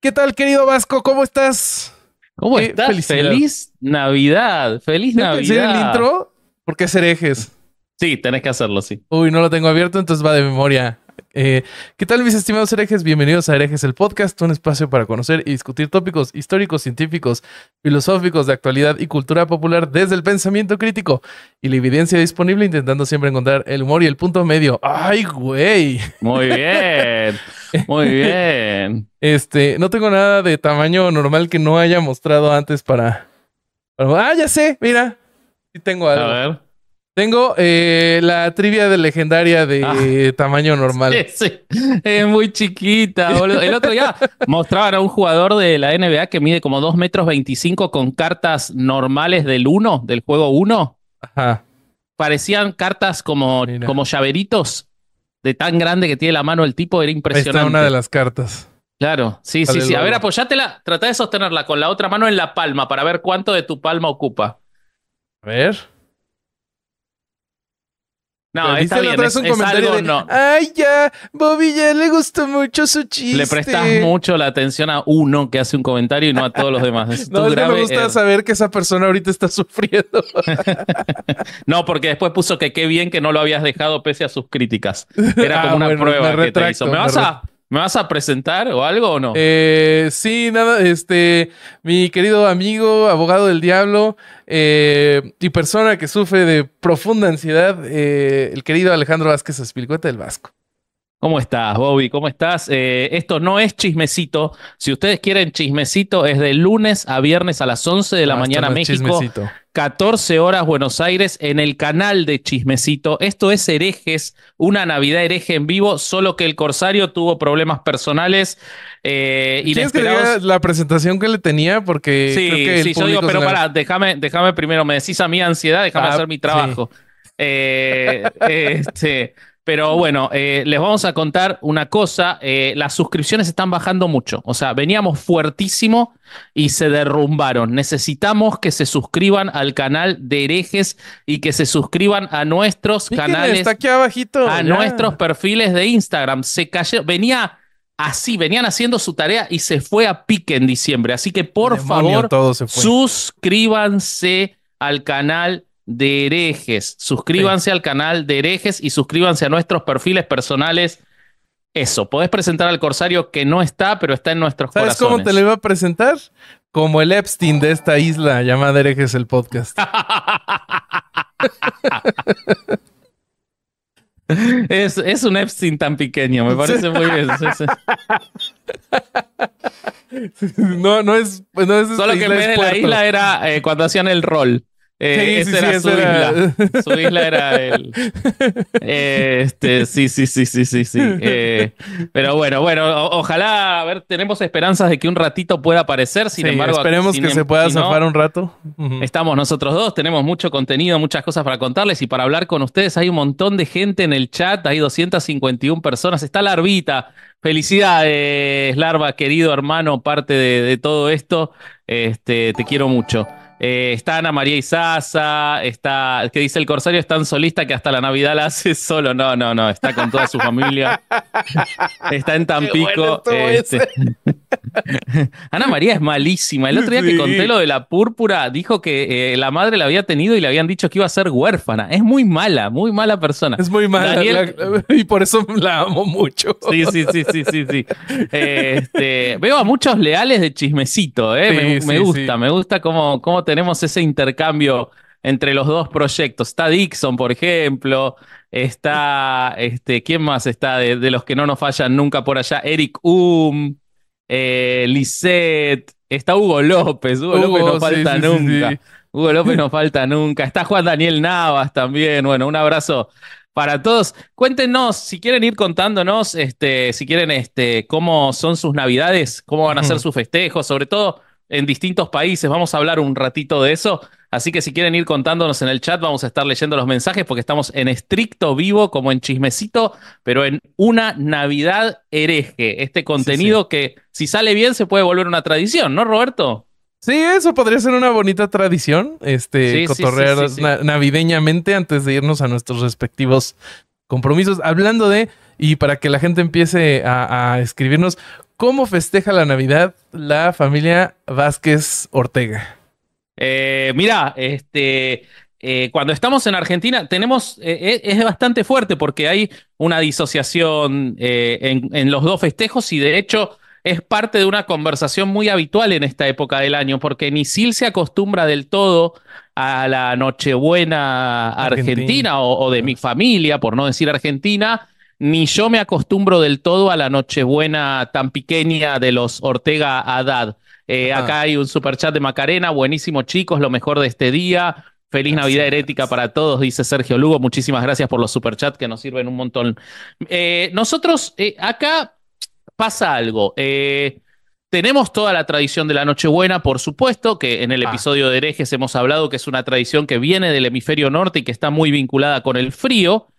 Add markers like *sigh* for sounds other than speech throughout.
¿Qué tal, querido Vasco? ¿Cómo estás? ¿Cómo Qué estás? felicidad. Feliz Navidad. Feliz ¿Ya pensé Navidad. el intro? ¿Por qué ser ejes? Sí, tenés que hacerlo, sí. Uy, no lo tengo abierto, entonces va de memoria. Eh, ¿Qué tal, mis estimados herejes? Bienvenidos a Herejes, el podcast, un espacio para conocer y discutir tópicos históricos, científicos, filosóficos de actualidad y cultura popular desde el pensamiento crítico y la evidencia disponible, intentando siempre encontrar el humor y el punto medio. ¡Ay, güey! Muy bien. Muy bien. Este, no tengo nada de tamaño normal que no haya mostrado antes para. para- ah, ya sé, mira. Sí tengo A algo. ver. Tengo eh, la trivia de legendaria de Ah. tamaño normal. *laughs* Sí, sí. Es muy chiquita, boludo. El otro día mostraban a un jugador de la NBA que mide como 2 metros 25 con cartas normales del 1, del juego 1. Ajá. Parecían cartas como, Mira. como llaveritos de tan grande que tiene la mano el tipo. Era Ahí impresionante. está una de las cartas. Claro, sí, sí, sí. A ver, apoyátela. Trata de sostenerla con la otra mano en la palma para ver cuánto de tu palma ocupa. A ver. No, está bien. otra Es, vez un es comentario algo de, no. Ay, ya, Bobby ya le gustó mucho su chiste. Le prestas mucho la atención a uno que hace un comentario y no a todos los demás. Es *laughs* No, es que me gusta error. saber que esa persona ahorita está *laughs* sufriendo. *laughs* No, porque después puso que qué bien que no lo habías dejado pese a sus críticas. Era Ah, como una bueno, prueba me que te hizo. ¿Me me vas, a, ¿Me vas a presentar o algo o no? Eh, sí, nada, este, mi querido amigo, abogado del diablo eh, y persona que sufre de profunda ansiedad, eh, el querido Alejandro Vázquez Espilcueta del Vasco. ¿Cómo estás, Bobby? ¿Cómo estás? Eh, esto no es chismecito. Si ustedes quieren chismecito, es de lunes a viernes a las 11 de la No, mañana no México. chismecito. 14 horas Buenos Aires en el canal de Chismecito. Esto es Herejes, una Navidad hereje en vivo, solo que el Corsario tuvo problemas personales eh, ¿Quieres que inesperados. diga la presentación que le tenía? Porque Sí, creo que el sí, yo digo, pero pará, déjame, déjame primero, me decís a mi ansiedad, déjame Ah, hacer mi trabajo. Eh, *laughs* este, pero bueno, eh, les vamos a contar una cosa, eh, las suscripciones están bajando mucho, o sea, veníamos fuertísimo y se derrumbaron. Necesitamos que se suscriban al canal de herejes y que se suscriban a nuestros canales Está aquí abajito. a ya. nuestros perfiles de Instagram. Se cayó, venía así, venían haciendo su tarea y se fue a pique en diciembre. Así que por Demonio, favor, suscríbanse al canal de herejes. Suscríbanse al canal de herejes y suscríbanse a nuestros perfiles personales. Eso, podés presentar al Corsario que no está, pero está en nuestros ¿Sabes corazones. cómo te lo iba a presentar? Como el Epstein de esta isla llamada Herejes el podcast. *laughs* es, es un Epstein tan pequeño, me parece muy bien. *laughs* No, no es, no es esta Solo que en vez de la isla era eh, cuando hacían el rol. Eh, Sí, esa sí, era sí, su era- isla. *laughs* Su isla era el. eh, *laughs* este, sí, sí, sí, sí, sí, sí. Eh, pero bueno, bueno, o- ojalá, a ver, tenemos esperanzas de que un ratito pueda aparecer. Sin embargo, esperemos sin que em- se pueda si no, zafar un rato. Estamos nosotros dos, tenemos mucho contenido, muchas cosas para contarles y para hablar con ustedes. Hay un montón de gente en el chat, hay 251 personas. Está Larvita. Felicidades, Larva, querido hermano, parte de, de todo esto. Este, te quiero mucho. Eh, está Ana María Isaza, está, que dice el Corsario es tan solista que hasta la Navidad la hace *laughs* solo. No, no, no, está con toda su familia. *laughs* está en Tampico. Este. *laughs* Ana María es malísima. El otro día que conté lo de la púrpura, dijo que eh, la madre la había tenido y le habían dicho que iba a ser huérfana. Es muy mala, muy mala persona. Es muy mala y por eso la amo mucho. Sí, sí, sí, sí, sí, sí. Este, veo a muchos leales de chismecito, ¿eh? me, gusta, me gusta cómo, cómo tenemos ese intercambio entre los dos proyectos. Está Dixon, por ejemplo. Está, este, ¿quién más está de, los que no nos fallan nunca por allá? Eric Um, eh, Lisette. Está Hugo López. Hugo, López no falta nunca. Hugo López no falta nunca. Está Juan Daniel Navas también. Bueno, un abrazo para todos. Cuéntenos, si quieren ir contándonos, este, si quieren, este, cómo son sus navidades, cómo van a ser sus festejos, sobre todo en distintos países. Vamos a hablar un ratito de eso. Así que si quieren ir contándonos en el chat, vamos a estar leyendo los mensajes porque estamos en estricto vivo, como en chismecito, pero en una Navidad hereje. Este contenido que, si sale bien, se puede volver una tradición, ¿no, Roberto? Sí, eso podría ser una bonita tradición, este, cotorrear navideñamente antes de irnos a nuestros respectivos compromisos. Hablando de, y para que la gente empiece a escribirnos, ¿Cómo festeja la Navidad la familia Vázquez Ortega? Eh, mira, este, eh, cuando estamos en Argentina tenemos, eh, es bastante fuerte porque hay una disociación en, los dos festejos y de hecho es parte de una conversación muy habitual en esta época del año porque ni Sil se acostumbra del todo a la Nochebuena argentina, o, de mi familia, por no decir argentina, ni yo me acostumbro del todo a la Nochebuena tan pequeña de los Ortega Haddad. Eh, acá hay un superchat de Macarena, buenísimo chicos, lo mejor de este día. Feliz Navidad herética para todos, dice Sergio Lugo. Muchísimas gracias por los superchats que nos sirven un montón. Eh, nosotros eh, acá pasa algo. tenemos toda la tradición de la Nochebuena, por supuesto, que en el ah. episodio de herejes hemos hablado que es una tradición que viene del hemisferio norte y que está muy vinculada con el frío.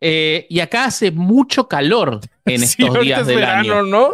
Eh, y acá hace mucho calor en *laughs* estos días del año. ¿no?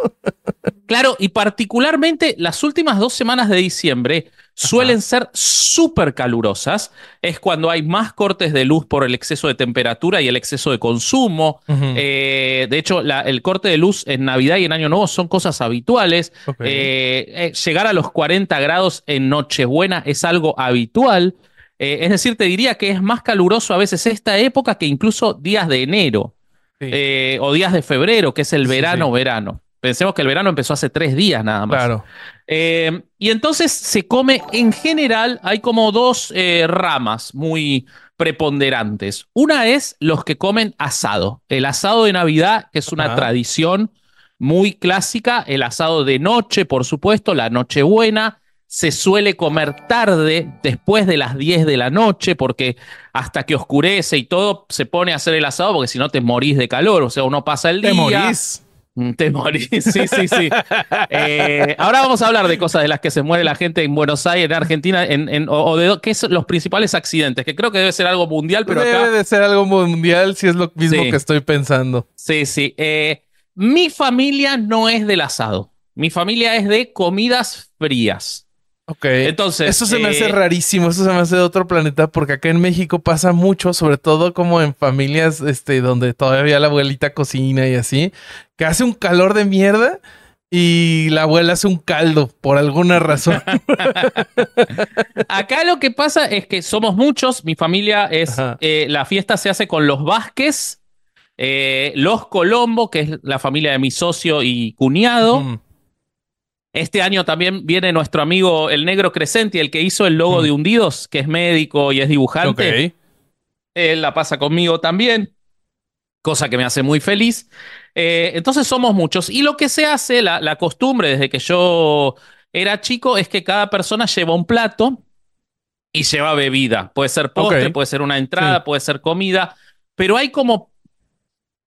claro, y particularmente las últimas dos semanas de diciembre suelen ser súper calurosas. Es cuando hay más cortes de luz por el exceso de temperatura y el exceso de consumo. Eh, de hecho, el corte de luz en Navidad y en Año Nuevo son cosas habituales. Eh, llegar a los 40 grados en Nochebuena es algo habitual. Eh, es decir, te diría que es más caluroso a veces esta época que incluso días de enero eh, o días de febrero, que es el verano-verano. Pensemos que el verano empezó hace tres días nada más. Claro. Eh, y entonces se come, en general, hay como dos ramas muy preponderantes. Una es los que comen asado. El asado de Navidad, que es una tradición muy clásica. El asado de noche, por supuesto, la Nochebuena se suele comer tarde, después de las 10 de la noche, porque hasta que oscurece y todo se pone a hacer el asado, porque si no te morís de calor, o sea, uno pasa el día. Te morís. Mm, te morís, *laughs* sí, sí, sí. Eh, ahora vamos a hablar de cosas de las que se muere la gente en Buenos Aires, en Argentina, en, o, de qué son los principales accidentes, que creo que debe ser algo mundial, pero debe de ser algo mundial si es lo mismo que estoy pensando. Sí, sí. Eh, mi familia no es del asado. Mi familia es de comidas frías. Ok. Entonces. Eso se me hace eh, rarísimo, eso se me hace de otro planeta, porque acá en México pasa mucho, sobre todo como en familias este, donde todavía la abuelita cocina y así, que hace un calor de mierda y la abuela hace un caldo por alguna razón. *laughs* acá lo que pasa es que somos muchos, mi familia es. Eh, la fiesta se hace con los Vázquez, eh, los Colombo, que es la familia de mi socio y cuñado. Este año también viene nuestro amigo el Negro Crescenti, el que hizo el logo de Hundidos, que es médico y es dibujante. Él la pasa conmigo también, cosa que me hace muy feliz. Eh, entonces somos muchos. Y lo que se hace, la, costumbre desde que yo era chico, es que cada persona lleva un plato y lleva bebida. Puede ser postre, puede ser una entrada, puede ser comida, pero hay como,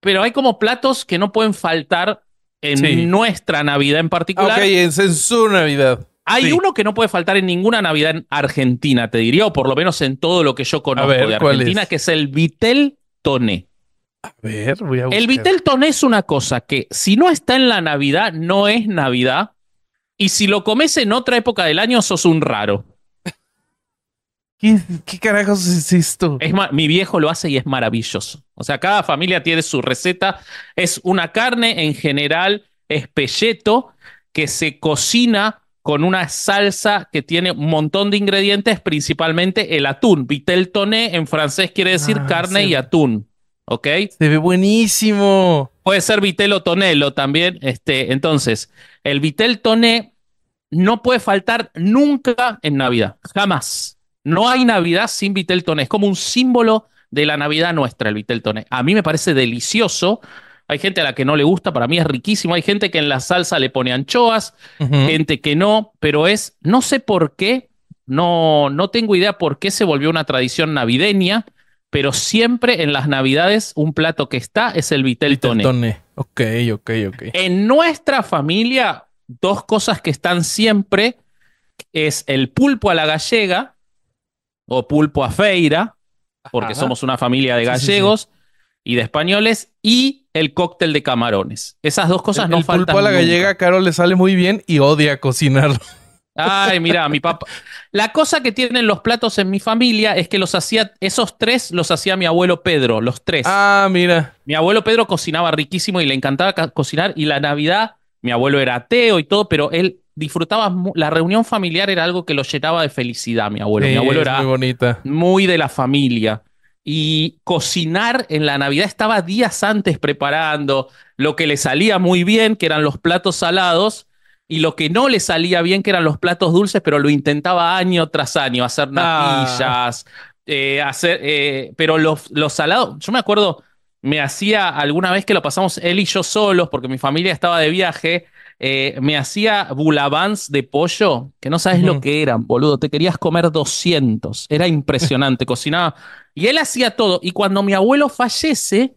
pero hay como platos que no pueden faltar en nuestra Navidad en particular. Ok, en, su Navidad. Hay uno que no puede faltar en ninguna Navidad en Argentina, te diría, o por lo menos en todo lo que yo conozco de Argentina, que es el Vitel Toné. A ver, voy a buscar. El Vitel Toné es una cosa que si no está en la Navidad, no es Navidad. Y si lo comes en otra época del año, sos un raro. ¿Qué, qué carajos es esto? Es mi viejo lo hace y es maravilloso. O sea, cada familia tiene su receta. Es una carne, en general, es pelleto, que se cocina con una salsa que tiene un montón de ingredientes, principalmente el atún. Vitel toné en francés quiere decir Ah, carne sí. y atún. ¿Ok? Se ve buenísimo. Puede ser vitel o tonelo también. Este, entonces, el vitel toné no puede faltar nunca en Navidad. Jamás. No hay Navidad sin vitel toné. Es como un símbolo de la Navidad nuestra, el vitel toné. A mí me parece delicioso. Hay gente a la que no le gusta, para mí es riquísimo. Hay gente que en la salsa le pone anchoas, gente que no, pero es, no sé por qué, no, no tengo idea por qué se volvió una tradición navideña, pero siempre en las Navidades un plato que está es el vitel toné. Toné. Ok, ok, ok. En nuestra familia, dos cosas que están siempre es el pulpo a la gallega o pulpo a feira, porque Ajá. somos una familia de Sí, sí, sí. gallegos y de españoles, y el cóctel de camarones. Esas dos cosas el, no el faltan. pulpo a la nunca. gallega a Caro le sale muy bien y odia cocinarlo. Ay, mira, mi papá. La cosa que tienen los platos en mi familia es que los hacía, esos tres los hacía mi abuelo Pedro, los tres. Ah, mira. Mi abuelo Pedro cocinaba riquísimo y le encantaba ca- cocinar. Y la Navidad, mi abuelo era ateo y todo, pero él disfrutaba. mu- La reunión familiar era algo que lo llenaba de felicidad, mi abuelo. Sí, mi abuelo era muy bonita. muy de la familia. Y cocinar en la Navidad estaba días antes preparando lo que le salía muy bien, que eran los platos salados, y lo que no le salía bien, que eran los platos dulces, pero lo intentaba año tras año, hacer Ah. natillas, eh, hacer, eh, pero los, los salados, yo me acuerdo, me hacía alguna vez que lo pasamos él y yo solos, porque mi familia estaba de viaje, eh, me hacía bulabans de pollo, que no sabes lo que eran, boludo. Te querías comer 200. Era impresionante. *laughs* Cocinaba. Y él hacía todo. Y cuando mi abuelo fallece,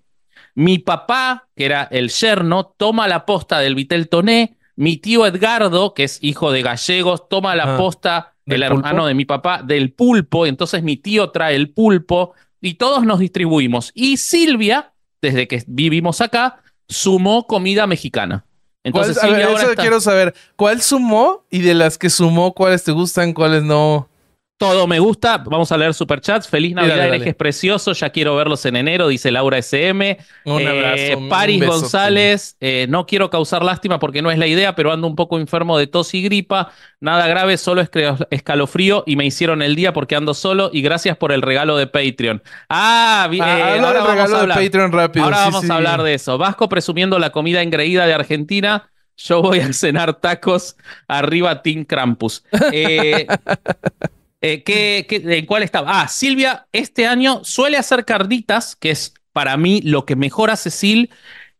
mi papá, que era el yerno, toma la posta del Vitel Toné. Mi tío Edgardo, que es hijo de gallegos, toma la Ah, posta, ¿del pulpo? hermano de mi papá, del pulpo. Y entonces mi tío trae el pulpo y todos nos distribuimos. Y Silvia, desde que vivimos acá, sumó comida mexicana. Entonces ¿Cuál- a ver, ahora eso está- quiero saber. ¿Cuál sumó? Y de las que sumó, ¿cuáles te gustan, cuáles no? Todo me gusta. Vamos a leer superchats. Feliz Navidad, dale, dale. herejes preciosos. Ya quiero verlos en enero, dice Laura SM. Un Eh, abrazo. un Paris beso. González. eh, no quiero causar lástima porque no es la idea, pero ando un poco enfermo de tos y gripa. Nada grave, solo escalofrío y me hicieron el día porque ando solo. Y gracias por el regalo de Patreon. Ah, bien. Ah, habla ahora del vamos regalo de. Patreon rápido. Ahora sí, vamos sí. a hablar de eso. Vasco presumiendo la comida engreída de Argentina. Yo voy a *laughs* cenar tacos arriba Team Krampus. Eh, *laughs* eh, ¿qué- qué- ¿En cuál estaba? Ah, Silvia este año suele hacer carnitas, que es para mí lo que mejor hace Sil.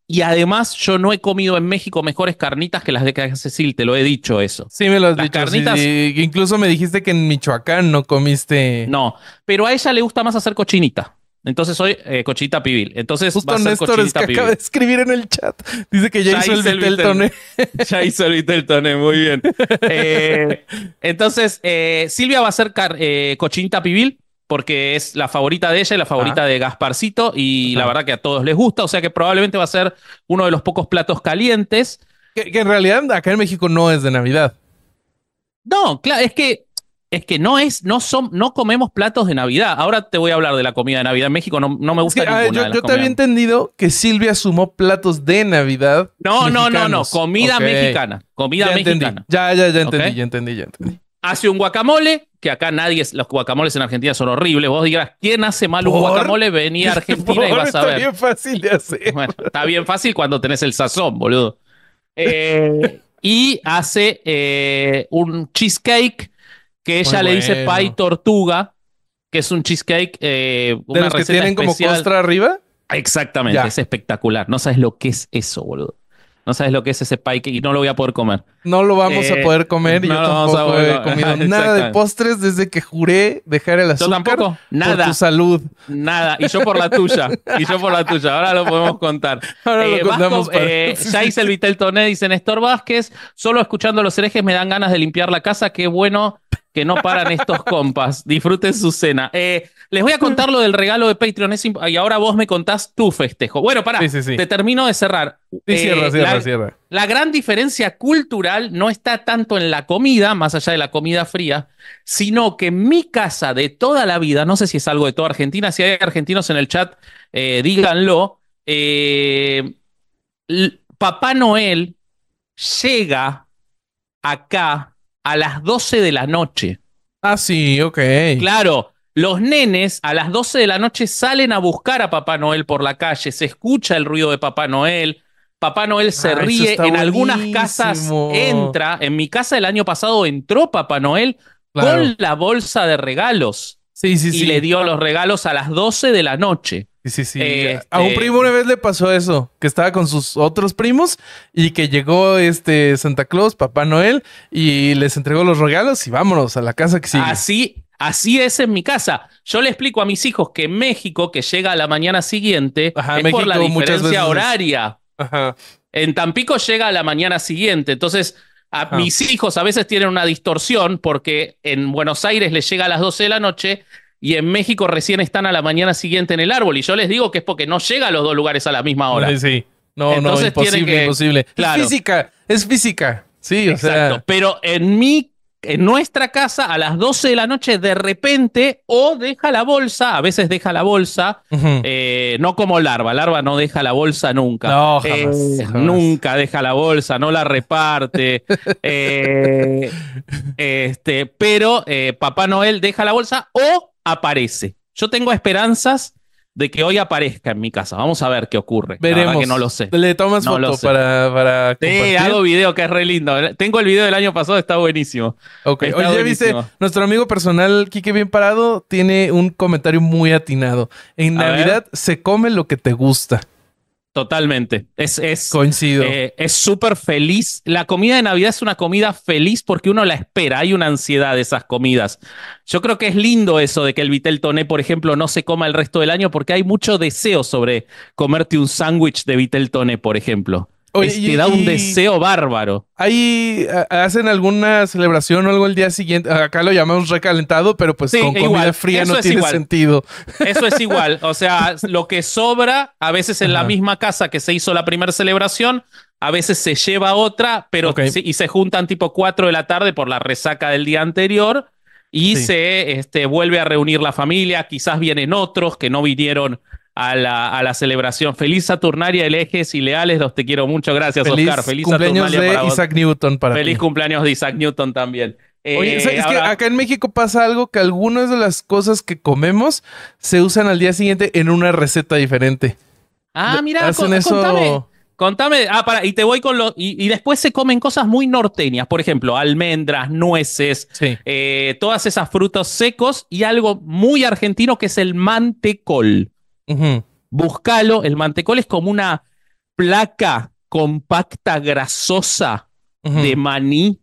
Y además yo no he comido en México mejores carnitas que las de que hace Sil, te lo he dicho eso. Sí, me lo has Las dicho. sí, carnitas- sí. Incluso me dijiste que en Michoacán no comiste. No, pero a ella le gusta más hacer cochinita. Entonces soy eh, cochinita pibil. Entonces Justo va a ser Néstor es cochinita que pibil. acaba de escribir en el chat. Dice que ya, Ya hizo el hice el Vitel Vitel. Toné. Ya hizo el Viteltoné, muy bien. *laughs* Eh, entonces, eh, Silvia va a ser eh, cochinita pibil porque es la favorita de ella y la favorita Ah. de Gasparcito y la verdad que a todos les gusta, o sea que probablemente va a ser uno de los pocos platos calientes. Que, que en realidad acá en México no es de Navidad. No, claro, es que es que no es no son no comemos platos de Navidad. Ahora te voy a hablar de la comida de Navidad en México, no, no me gusta ver, ninguna yo de las yo te había entendido que Silvia sumó platos de Navidad. No, no, no, no, comida mexicana, comida Ya entendí. mexicana. Ya, ya, ya entendí, ya entendí, ya entendí. hace un guacamole, que acá nadie, los guacamoles en Argentina son horribles. Vos dirás, ¿quién hace mal un guacamole? Vení a *laughs* Argentina y vas a está ver. bien fácil de hacer. Bueno, está bien fácil cuando tenés el sazón, boludo. Eh, y hace eh, un cheesecake que ella le dice pie tortuga, que es un cheesecake, eh, De una los que receta tienen como costra arriba. Exactamente, Ya. es espectacular. No sabes lo que es eso, boludo. No sabes lo que es ese pie cake y no lo voy a poder comer. No lo vamos Eh, a poder comer. y no yo lo vamos a tampoco poder he comido nada de postres desde que juré dejar el Yo azúcar. tampoco, Por nada. tu salud. Nada, y yo por la tuya, y yo por la tuya, ahora lo podemos contar. *laughs* Ahora lo Eh, Vasco, contamos para- eh, ya hice el. Vitel Toné, dice Néstor Vázquez, solo escuchando los herejes me dan ganas de limpiar la casa, qué bueno que no paran estos compas. Disfruten su cena. Eh, les voy a contar lo del regalo de Patreon es y ahora vos me contás tu festejo. Bueno, pará, Sí, sí, sí. te termino de cerrar. Sí, Eh, cierra, cierra, la, cierra. la gran diferencia cultural no está tanto en la comida, más allá de la comida fría, sino que mi casa de toda la vida, no sé si es algo de toda Argentina, si hay argentinos en el chat, eh, díganlo. eh, Papá Noel llega acá a las 12 de la noche. Ah, sí, ok. Claro, los nenes a las 12 de la noche salen a buscar a Papá Noel por la calle, se escucha el ruido de Papá Noel. Papá Noel se Ah, ríe, en algunas casas entra, en mi casa el año pasado entró Papá Noel Claro. con la bolsa de regalos Sí, sí, y sí. le dio los regalos a las 12 de la noche. Sí, sí, sí. Este- A un primo una vez le pasó eso, que estaba con sus otros primos y que llegó este Santa Claus, Papá Noel, y les entregó los regalos y vámonos a la casa que sigue. Así, así es en mi casa. Yo le explico a mis hijos que México, que llega a la mañana siguiente, Ajá, es por la diferencia veces- horaria. Ajá. En Tampico llega a la mañana siguiente. Entonces, a mis hijos a veces tienen una distorsión porque en Buenos Aires les llega a las 12 de la noche y en México recién están a la mañana siguiente en el árbol. Y yo les digo que es porque no llega a los dos lugares a la misma hora. Sí, sí. No, Entonces no, imposible, que- imposible. Claro. Es física, es física. Sí, o Exacto. sea. Pero en mi, en nuestra casa, a las 12 de la noche, de repente, o deja la bolsa, a veces deja la bolsa, eh, no como larva, larva no deja la bolsa nunca. No, jamás, Eh, jamás. Nunca deja la bolsa, no la reparte. *laughs* Eh, este, pero Papá Noel deja la bolsa o aparece. Yo tengo esperanzas de que hoy aparezca en mi casa. Vamos a ver qué ocurre. La Veremos. que no lo sé. Le tomas No foto para, para Sí, hago video que es re lindo. Tengo el video del año pasado, está buenísimo. Ok, Está oye, viste, nuestro amigo personal, Quique Bien Parado, tiene un comentario muy atinado. En A ver. Navidad se come lo que te gusta. Totalmente. Es, es, Coincido. eh, es súper feliz. La comida de Navidad es una comida feliz porque uno la espera. Hay una ansiedad de esas comidas. Yo creo que es lindo eso de que el vitel toné, por ejemplo, no se coma el resto del año porque hay mucho deseo sobre comerte un sándwich de vitel toné, por ejemplo. Oye, y- te da un deseo bárbaro. Ahí a- hacen alguna celebración o algo el día siguiente. Acá lo llamamos recalentado, pero pues Sí, con comida igual. fría Eso no tiene igual. sentido. Eso es igual. O sea, *laughs* lo que sobra, a veces en la misma casa que se hizo la primera celebración, a veces se lleva otra, pero sí- y se juntan tipo 4 de la tarde por la resaca del día anterior y Sí. se este, vuelve a reunir la familia. Quizás vienen otros que no vinieron a la, a la celebración. Feliz Saturnaria, elejes y leales, los te quiero mucho. Gracias, Feliz Oscar. Feliz cumpleaños Saturnalia de para. Isaac Newton para Feliz ti. cumpleaños de Isaac Newton también. Oye, Eh, ¿sabes? es que acá en México pasa algo que algunas de las cosas que comemos se usan al día siguiente en una receta diferente. Ah, mira, Hacen con- eso. contame. Contame, ah, para, y te voy con los. Y, y después se comen cosas muy norteñas, por ejemplo, almendras, nueces, Sí. eh, todas esas frutos secos y algo muy argentino que es el mantecol. Buscalo, el mantecol es como una placa compacta, grasosa de maní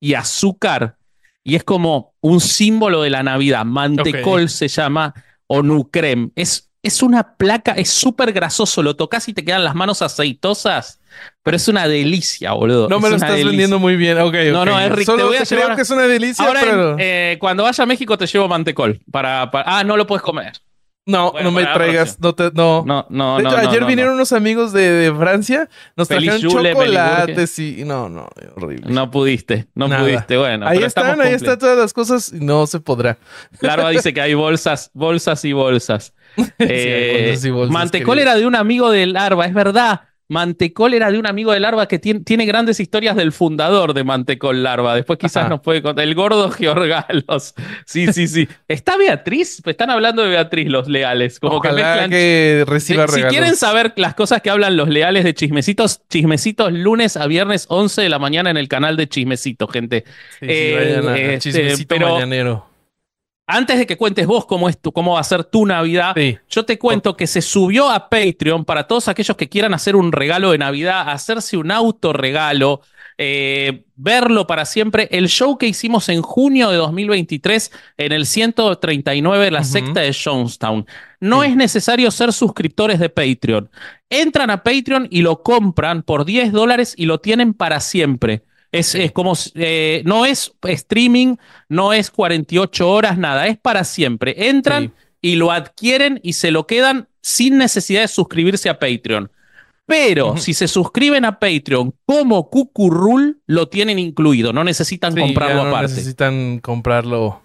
y azúcar. Y es como un símbolo de la Navidad. Mantecol se llama o nucrem. Es, es una placa, es súper grasoso. Lo tocas y te quedan las manos aceitosas. Pero es una delicia, boludo. No me Es lo estás delicia. vendiendo muy bien. Ok, No, no, es rico. Solo Te voy a creo llevar- que es una delicia, Ahora, pero... eh, cuando vaya a México te llevo mantecol. Para, para- Ah, no lo puedes comer. No, bueno, no me traigas. No, te, no. No, no, De hecho, no, ayer no, vinieron no. unos amigos de, de Francia, nos Feliz trajeron Jule, chocolates y... No, no, horrible. No pudiste, no Nada. pudiste. Bueno, ahí pero están, ahí están todas las cosas y no se podrá. Larva dice que hay bolsas, bolsas y bolsas. *laughs* Eh, bolsas y bolsas, Mantecol querido. era de un amigo de Larva, es verdad. Mantecol era de un amigo de Larva que tiene, tiene grandes historias del fundador de Mantecol Larva. Después quizás Ajá. nos puede contar. El gordo *laughs* Georgalos. Sí, sí, sí. ¿Está Beatriz? Están hablando de Beatriz los leales. Como que Ojalá mezclan que si, reciba si regalos. quieren saber las cosas que hablan los leales de Chismecitos, Chismecitos lunes a viernes 11 de la mañana en el canal de Chismecitos, gente. Sí, sí, Eh, vayan a este, chismecito pero- mañanero. Antes de que cuentes vos cómo, es tu, cómo va a ser tu Navidad, Sí. yo te cuento que se subió a Patreon para todos aquellos que quieran hacer un regalo de Navidad, hacerse un autorregalo, eh, verlo para siempre. El show que hicimos en junio de 2023 en el 139 de la secta de Jonestown. No Sí. es necesario ser suscriptores de Patreon. Entran a Patreon y lo compran por 10 dólares y lo tienen para siempre. Es, es como, eh, no es streaming, no es 48 horas, nada, es para siempre. Entran Sí. y lo adquieren y se lo quedan sin necesidad de suscribirse a Patreon. Pero si se suscriben a Patreon como Cucurrul, lo tienen incluido, no necesitan Sí, comprarlo no aparte. necesitan comprarlo.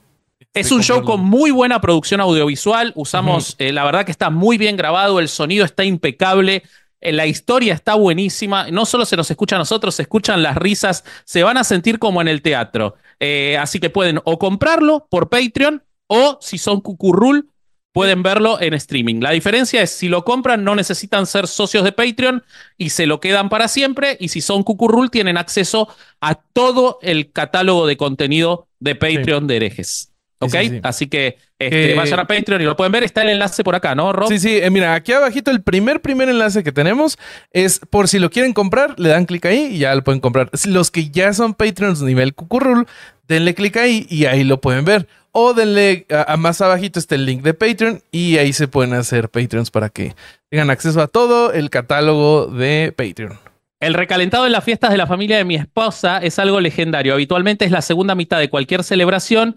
Es este, un show con muy buena producción audiovisual. Usamos, eh, la verdad que está muy bien grabado, el sonido está impecable. Eh, La historia está buenísima. No solo se nos escucha a nosotros, se escuchan las risas. Se van a sentir como en el teatro. Eh, así que pueden o comprarlo por Patreon o si son Cucurrul, pueden verlo en streaming. La diferencia es si lo compran, no necesitan ser socios de Patreon y se lo quedan para siempre. Y si son Cucurrul, tienen acceso a todo el catálogo de contenido de Patreon de herejes. ¿Ok? sí, sí. Así que este, Que- vayan a Patreon y lo pueden ver. Está el enlace por acá, ¿no, Rob? Sí, sí, eh, mira, aquí abajito el primer, primer enlace que tenemos es por si lo quieren comprar, le dan clic ahí y ya lo pueden comprar. Los que ya son Patreons nivel Cucurrul, denle clic ahí y ahí lo pueden ver. O denle a, a más abajito está el link de Patreon y ahí se pueden hacer Patreons para que tengan acceso a todo el catálogo de Patreon. El recalentado en las fiestas de la familia de mi esposa es algo legendario. Habitualmente es la segunda mitad de cualquier celebración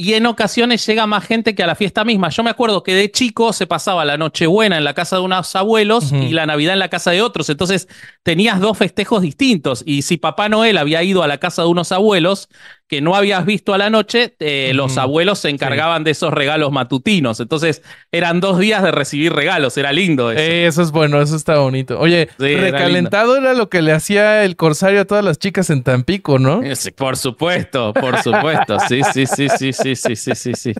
y en ocasiones llega más gente que a la fiesta misma. Yo me acuerdo que de chico se pasaba la Nochebuena en la casa de unos abuelos y la Navidad en la casa de otros. Entonces tenías dos festejos distintos. Y si Papá Noel había ido a la casa de unos abuelos que no habías visto a la noche, eh, los abuelos se encargaban de esos regalos matutinos. Entonces eran dos días de recibir regalos. Era lindo eso. Eh, Eso es bueno, eso está bonito. Oye, Sí, recalentado era lo que le hacía el corsario a todas las chicas en Tampico, ¿no? Sí, Por supuesto, por supuesto. Sí, sí, sí, sí, sí, sí, sí, sí, sí.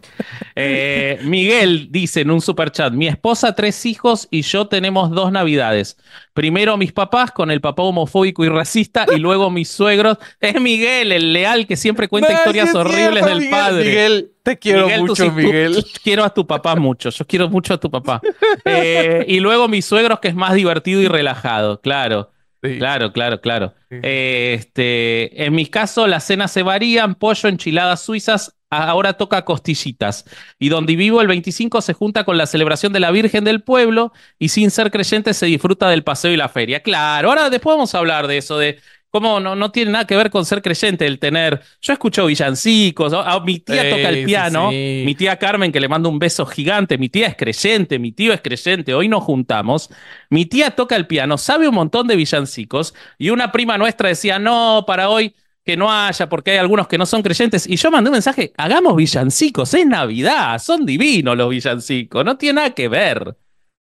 Eh, Miguel dice en un super chat: Mi esposa, tres hijos y yo tenemos dos navidades. Primero mis papás con el papá homofóbico y racista, y luego mis suegros. Es Miguel, el leal que siempre cuenta historias es horribles del Miguel. padre. Miguel, te quiero Miguel, mucho, sí- tú- Miguel. quiero a tu papá mucho. Yo quiero mucho a tu papá. Eh, y luego mis suegros, que es más divertido y relajado. Claro. Sí. Claro, claro, claro. Sí. Eh, Este, en mi caso, las cenas se varían, pollo, enchiladas suizas, ahora toca costillitas. Y donde vivo, el 25 se junta con la celebración de la Virgen del Pueblo y sin ser creyente se disfruta del paseo y la feria. Claro, ahora después vamos a hablar de eso, de cómo no, no tiene nada que ver con ser creyente el tener... Yo escucho villancicos, a- a- mi tía toca el piano, sí. mi tía Carmen que le manda un beso gigante, mi tía es creyente, mi tío es creyente, hoy nos juntamos. Mi tía toca el piano, sabe un montón de villancicos y una prima nuestra decía, no, para hoy que no haya porque hay algunos que no son creyentes. Y yo mandé un mensaje, hagamos villancicos, es Navidad, son divinos los villancicos, no tiene nada que ver.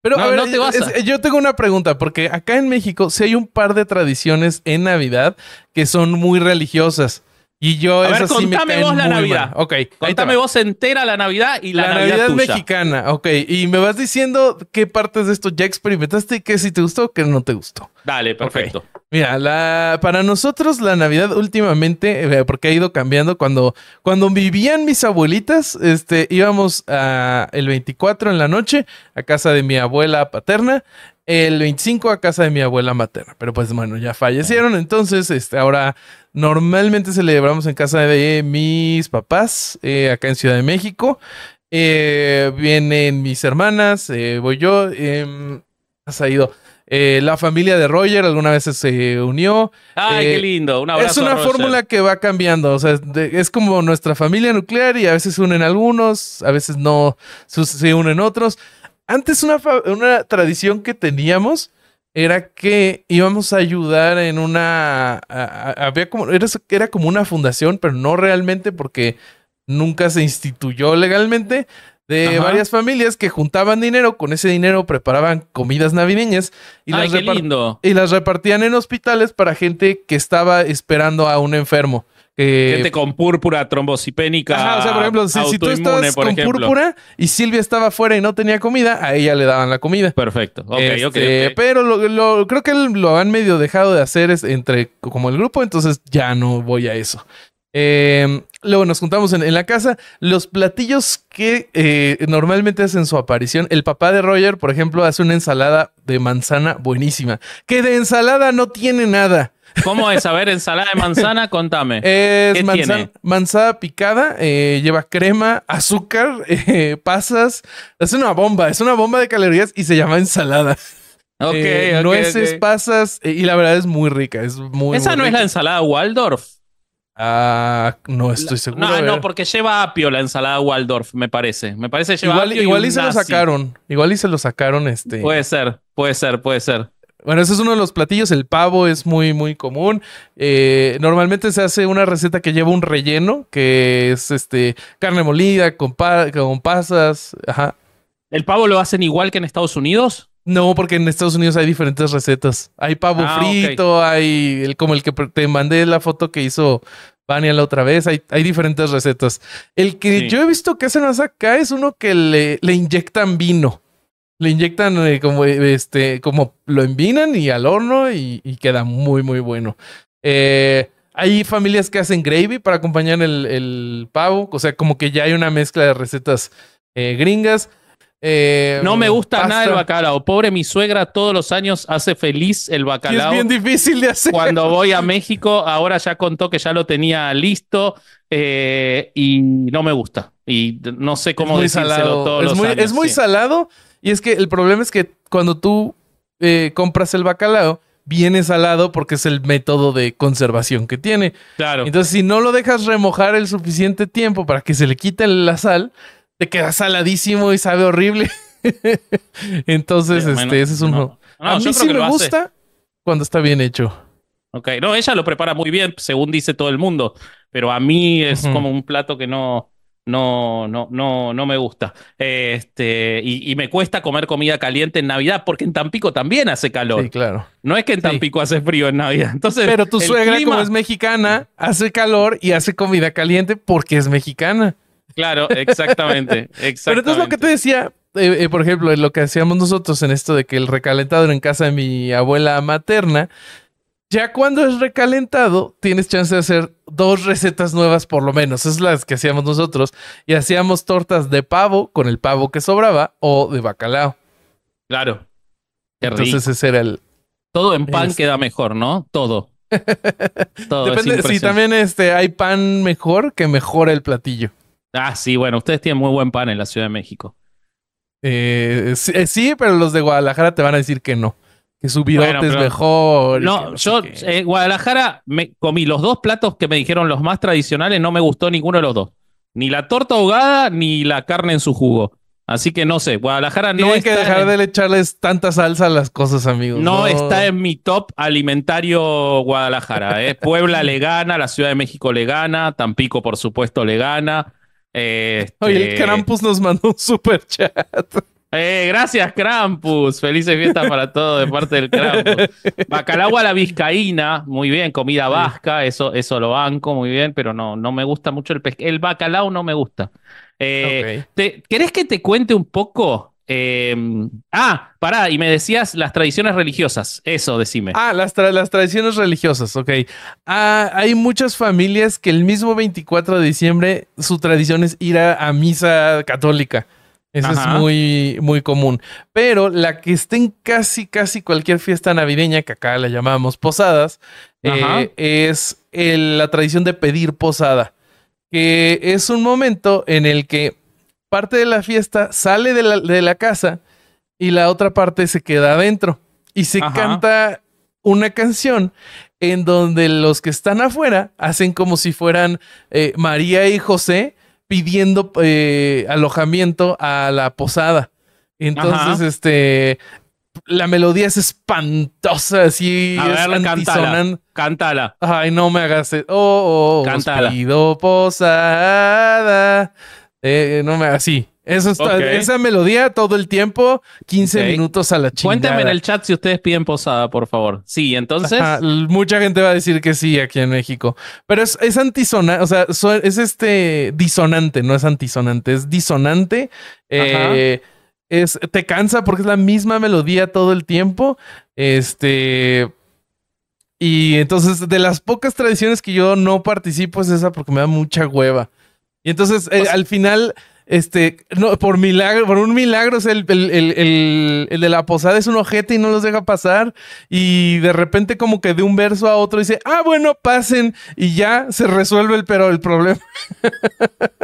Pero No, a ver, no te vas a- yo tengo una pregunta, porque acá en México sí hay un par de tradiciones en Navidad que son muy religiosas. Y yo A ver, sí contame vos la Navidad. mal. Ok, Contame vos entera la Navidad y la, La, Navidad, Navidad, tuya. mexicana, ok. Y me vas diciendo qué partes de esto ya experimentaste y qué sí te gustó, qué no te gustó. Dale, perfecto. Mira, la, para nosotros la Navidad últimamente, eh, porque ha ido cambiando, cuando, cuando vivían mis abuelitas, este, íbamos a, el 24 en la noche a casa de mi abuela paterna, el 25 a casa de mi abuela materna, pero pues bueno, ya fallecieron, entonces este, ahora normalmente celebramos en casa de mis papás, eh, acá en Ciudad de México. Eh, vienen mis hermanas, eh, voy yo, em, has ido. Eh, la familia de Roger alguna vez se unió. Ay, Eh, qué lindo. Un abrazo. es una a Roger. fórmula que va cambiando. O sea, es, de- es como nuestra familia nuclear y a veces se unen algunos, a veces no se unen otros. Antes una tradición que teníamos era que íbamos a ayudar en una... a- a- había como, era, era como una fundación, pero no realmente porque nunca se instituyó legalmente de Ajá. varias familias que juntaban dinero, con ese dinero preparaban comidas navideñas y Ay, las qué repart- lindo. y las repartían en hospitales para gente que estaba esperando a un enfermo. Que- Gente con púrpura trombocipénica. Ajá, o sea, por ejemplo, si, si tú por con ejemplo. púrpura y Silvia estaba afuera y no tenía comida, a ella le daban la comida. Perfecto. Ok, Este, ok, ok. Pero lo, lo- creo que lo han medio dejado de hacer es entre como el grupo, entonces ya no voy a eso. Eh, luego nos juntamos en, en la casa. Los platillos que eh, normalmente hacen su aparición. El papá de Roger, por ejemplo, hace una ensalada de manzana buenísima. Que de ensalada no tiene nada. ¿Cómo es? A ver, ensalada de manzana, contame. *laughs* Es ¿Qué manzana, tiene? manzana picada, eh, lleva crema, azúcar, *laughs* eh, pasas. Es una bomba, es una bomba de calorías y se llama ensalada. Ok, eh, nueces, pasas, eh, y la verdad es muy rica. Es muy, Esa muy no es la ensalada Waldorf. Ah, no estoy seguro. No, no, porque lleva apio la ensalada Waldorf, me parece. Me parece que lleva Igual, apio igual y se lo sacaron. Igual y se lo sacaron este. Puede ser, puede ser, puede ser. Bueno, ese es uno de los platillos. El pavo es muy, muy común. Eh, normalmente se hace una receta que lleva un relleno, que es este carne molida con, pa- con pasas. Ajá. ¿El pavo lo hacen igual que en Estados Unidos? No, porque en Estados Unidos hay diferentes recetas. Hay pavo Ah, frito, hay el, como el que te mandé la foto que hizo Vania la otra vez. Hay, hay diferentes recetas. El que Sí. yo he visto que hacen más acá es uno que le, le inyectan vino. Le inyectan eh, como eh, este, como lo envinan y al horno y, y queda muy, muy bueno. Eh, hay familias que hacen gravy para acompañar el, el pavo. O sea, como que ya hay una mezcla de recetas eh, gringas. Eh, No me gusta pasta. nada el bacalao. Pobre mi suegra todos los años hace feliz el Y es bacalao. bien difícil de hacer. Cuando *laughs* voy a México, ahora ya contó que ya lo tenía listo eh, y no me gusta. Y no sé cómo decírselo salado. todos es los muy, años. es muy sí. salado. Y es que el problema es que cuando tú eh, compras el bacalao, viene salado porque es el método de conservación que tiene. Claro. Entonces, si no lo dejas remojar el suficiente tiempo para que se le quite la sal, te queda saladísimo y sabe horrible. *laughs* Entonces, este, bueno, ese es uno. no. No, a mí sí me hace. gusta cuando está bien hecho. Ok, no, ella lo prepara muy bien, según dice todo el mundo, pero a mí es como un plato que no, no, no, no, no me gusta. Este, y, y me cuesta comer comida caliente en Navidad, porque en Tampico también hace calor. Sí, claro. No es que en Sí. Tampico hace frío en Navidad. Entonces, Pero tu suegra, clima- como es mexicana, hace calor y hace comida caliente porque es mexicana. Claro, exactamente, exactamente. *laughs* Pero entonces lo que te decía, eh, eh, por ejemplo, lo que hacíamos nosotros en esto de que el recalentado era en casa de mi abuela materna, ya cuando es recalentado, tienes chance de hacer dos recetas nuevas por lo menos. Es las que hacíamos nosotros. Y hacíamos tortas de pavo con el pavo que sobraba o de bacalao. Claro. Qué rico. Entonces ese era el... Todo en pan es- queda mejor, ¿no? Todo. *laughs* Todo Depende, sí, impresionante. también este, hay pan mejor que mejora el platillo. Ah, sí, bueno, ustedes tienen muy buen pan en la Ciudad de México. Eh, sí, eh, sí, pero los de Guadalajara te van a decir que no. Que su Bueno, es mejor. No, yo en Guadalajara me comí los dos platos que me dijeron los más tradicionales, no me gustó ninguno de los dos. Ni la torta ahogada ni la carne en su jugo. Así que no sé, Guadalajara no Tienen que dejar en, de echarles tanta salsa a las cosas, amigos. no está en mi top alimentario Guadalajara. ¿eh? *laughs* Puebla le gana, la Ciudad de México le gana, Tampico por supuesto le gana. Este, Oye, el Krampus nos mandó un super chat. Eh, gracias, Krampus. Felices fiestas para todos de parte del Krampus. *laughs* Bacalao a la vizcaína, muy bien. Comida vasca, eso, eso lo banco, muy bien, pero no, no me gusta mucho el pescado. El bacalao no me gusta. Eh, te- ¿Querés que te cuente un poco? Eh, ah, pará, y me decías las tradiciones religiosas. Eso, decime. Ah, las, tra- las tradiciones religiosas, ok. Ah, hay muchas familias que el mismo 24 de diciembre su tradición es ir a, a misa católica. Eso Ajá. es muy, muy común. Pero la que está en casi, casi cualquier fiesta navideña, que acá la llamamos posadas, eh, es el- la tradición de pedir posada. Que es un momento en el que parte de la fiesta sale de la, de la casa y la otra parte se queda adentro. Y se Ajá. canta una canción en donde los que están afuera hacen como si fueran eh, María y José pidiendo eh, alojamiento a la posada. Entonces, Ajá. este, la melodía es espantosa, así A es ver, cántala. Ay, no me hagas. e- Oh, oh, oh, os Cántala. pido posada. Eh, no me hagas así. Eso está, Ok. esa melodía todo el tiempo, 15 Ok. minutos a la chingada. Cuéntame en el chat si ustedes piden posada, por favor. Sí, entonces. Ajá, mucha gente va a decir que sí aquí en México. Pero es, es antisonante, o sea, so- es este disonante, no es antisonante, es disonante. Eh, es, te cansa porque es la misma melodía todo el tiempo. Este. Y entonces, de las pocas tradiciones que yo no participo es esa porque me da mucha hueva. Y entonces, eh, O sea- al final, este, no, por milagro, por un milagro, el, el- el- el- de la posada es un ojete y no los deja pasar. Y de repente, como que de un verso a otro dice, ah, bueno, pasen. Y ya se resuelve el, pero el problema. *laughs*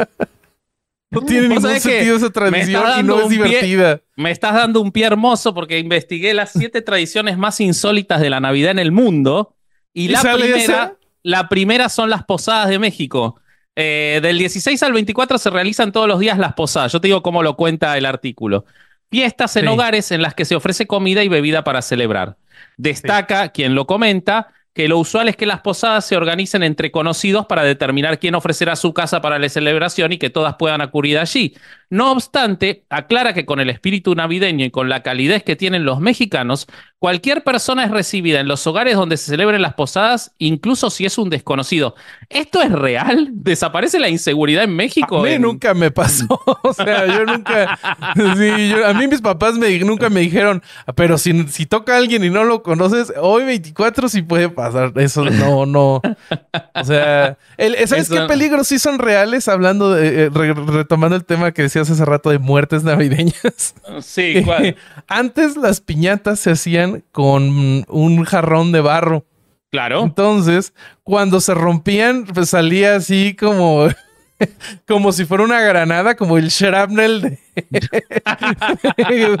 No tiene ningún sentido esa tradición y no es pie- divertida. Me estás dando un pie hermoso porque investigué las siete tradiciones más insólitas de la Navidad en el mundo. Y, ¿Y la primera, esa? la primera son las posadas de México. Eh, del 16 al 24 se realizan todos los días las posadas. Yo te digo cómo lo cuenta el artículo. Fiestas en Sí. hogares en las que se ofrece comida y bebida para celebrar. Destaca quien lo comenta que lo usual es que las posadas se organicen entre conocidos para determinar quién ofrecerá su casa para la celebración y que todas puedan acudir allí. No obstante, aclara que con el espíritu navideño y con la calidez que tienen los mexicanos, cualquier persona es recibida en los hogares donde se celebren las posadas, incluso si es un desconocido. ¿Esto es real? ¿Desaparece la inseguridad en México? A mí En- nunca me pasó. *laughs* O sea, yo nunca. Sí, yo- a mí mis papás me, nunca me dijeron, pero si, si toca a alguien y no lo conoces, hoy 24 sí puede pasar. Eso no, no. O sea, el- ¿sabes Eso- qué peligros sí son reales? Hablando de, eh, re- retomando el tema que decías hace rato de muertes navideñas. *laughs* Sí, ¿cuál? *laughs* Antes las piñatas se hacían con un jarrón de barro. Claro. Entonces, cuando se rompían, pues salía así como, *laughs* como si fuera una granada, como el shrapnel de,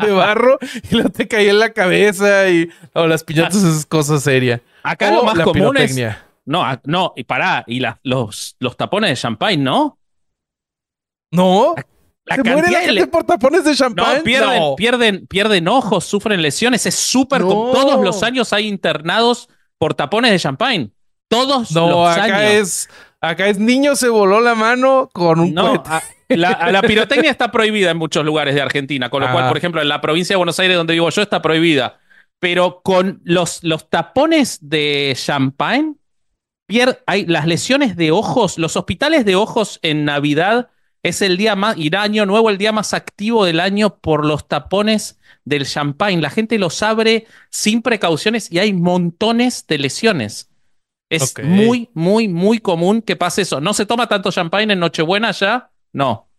de barro, y luego te caía en la cabeza y o las piñatas es cosa seria. Acá O lo más común es. No, no, y pará, y la- los, los tapones de champagne, ¿no? No, La se muere la gente le- por tapones de champán. No, pierden, No. pierden, pierden ojos, sufren lesiones. Es súper. No. Todos los años hay internados por tapones de champagne. Todos No, los acá años. es, acá es niño se voló la mano con un No, cohete. a- la, a la *laughs* pirotecnia está prohibida en muchos lugares de Argentina, con lo Ah. cual, por ejemplo, en la provincia de Buenos Aires, donde vivo yo, está prohibida. Pero con los, los tapones de hay las lesiones de ojos, los hospitales de ojos en Navidad es el día más, y año nuevo, el día más activo del año por los tapones del champagne. La gente los abre sin precauciones y hay montones de lesiones. Es muy, muy, muy común que pase eso. ¿No se toma tanto champagne en Nochebuena ya? No.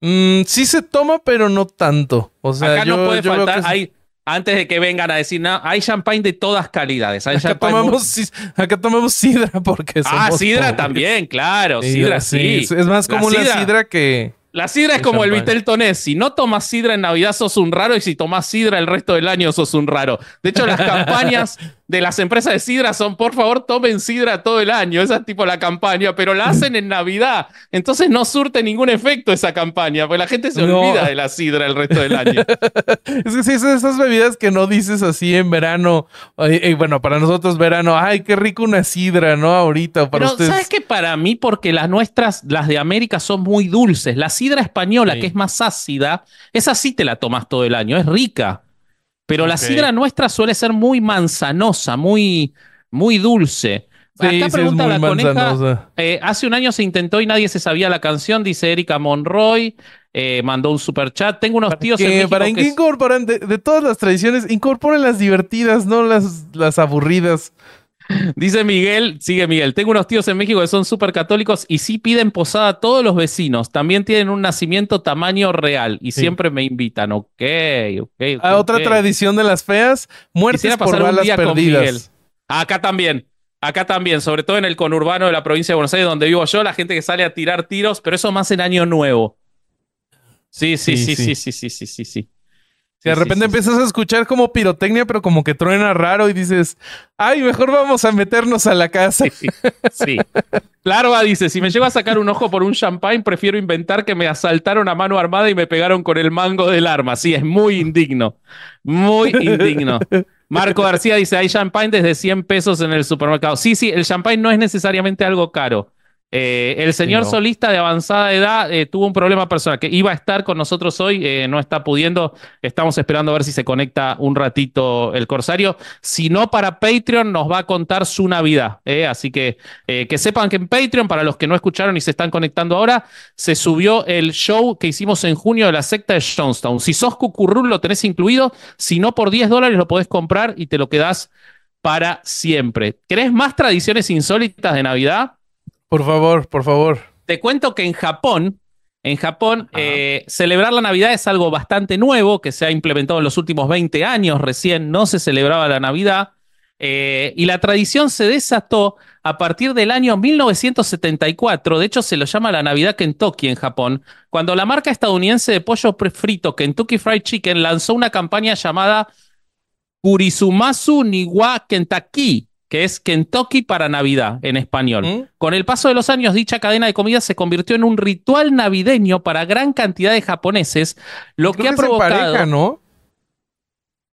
Mm, sí se toma, pero no tanto. O sea, Acá yo, no puede yo faltar. que- Hay, antes de que vengan a decir, no, hay champagne de todas calidades. Hay Acá tomamos, acá tomamos sidra *laughs* porque Ah, somos sidra pobres. también, claro. Sidra, sí. Es, es más común la sidra- sidra que. La sidra es El como el champán. Vitel Toné. Si no tomas sidra en Navidad, sos un raro. Y si tomás sidra el resto del año, sos un raro. De hecho, las *laughs* campañas de las empresas de sidra son, por favor, tomen sidra todo el año. Esa es tipo la campaña, pero la hacen en Navidad. Entonces no surte ningún efecto esa campaña, porque la gente se No. olvida de la sidra el resto del año. *laughs* Es que sí, de esas bebidas que no dices así en verano. Ay, eh, bueno, para nosotros verano, ay, qué rico una sidra, ¿no? Ahorita, para Pero, ustedes. ¿sabes qué? Para mí, porque las nuestras, las de América, son muy dulces. La sidra española, Sí. que es más ácida, esa sí te la tomas todo el año, es rica. Pero la sidra nuestra suele ser muy manzanosa, muy, muy dulce. Sí, Acá pregunta muy la coneja. eh, hace un año se intentó y nadie se sabía la canción, dice Erika Monroy. eh, mandó un super chat. Tengo unos tíos en México para que que incorporan de, de todas las tradiciones, incorporen las divertidas, no las, las aburridas. Dice Miguel, sigue Miguel, tengo unos tíos en México que son súper católicos y sí piden posada a todos los vecinos. También tienen un nacimiento tamaño real y Sí. siempre me invitan. Ok, ok. Ah, otra ok. tradición de las feas, muertes Quisiera por un balas día con perdidas. Miguel. Acá también, acá también, sobre todo en el conurbano de la provincia de Buenos Aires donde vivo yo, la gente que sale a tirar tiros, pero eso más en Año Nuevo. Sí, sí, Sí, sí, sí. sí, sí, sí, sí, sí, sí. Si de repente sí, sí, empiezas a escuchar como pirotecnia, pero como que truena raro y dices, ay, mejor vamos a meternos a la casa. *laughs* Sí, sí. Larva dice, si me llego a sacar un ojo por un champagne, prefiero inventar que me asaltaron a mano armada y me pegaron con el mango del arma. Sí, es muy indigno. Muy indigno. *laughs* Marco García dice, hay champagne desde 100 pesos en el supermercado. Sí, sí, el champagne no es necesariamente algo caro. Eh, el señor no. solista de avanzada edad eh, tuvo un problema personal que iba a estar con nosotros hoy, eh, no está pudiendo. Estamos esperando a ver si se conecta un ratito el Corsario. Si no, para Patreon nos va a contar su Navidad. Así que que sepan que en Patreon, para los que no escucharon y se están conectando ahora, se subió el show que hicimos en junio de la secta de Jonestown. Si sos Cucurrul, lo tenés incluido. Si no, por 10 dólares lo podés comprar y te lo quedás para siempre. ¿Querés más tradiciones insólitas de Navidad? Por favor, por favor. Te cuento que en Japón, en Japón, eh, celebrar la Navidad es algo bastante nuevo que se ha implementado en los últimos 20 años. Recién no se celebraba la Navidad. Eh, y la tradición se desató a partir del año 1974, de hecho se lo llama la Navidad Kentucky en Japón, cuando la marca estadounidense de pollo frito Kentucky Fried Chicken lanzó una campaña llamada Kurisumasu Niwa Kentucky, que es Kentucky para Navidad en español. ¿Mm? Con el paso de los años, dicha cadena de comida se convirtió en un ritual navideño para gran cantidad de japoneses, lo Creo que ha es en provocado... pareja, ¿no?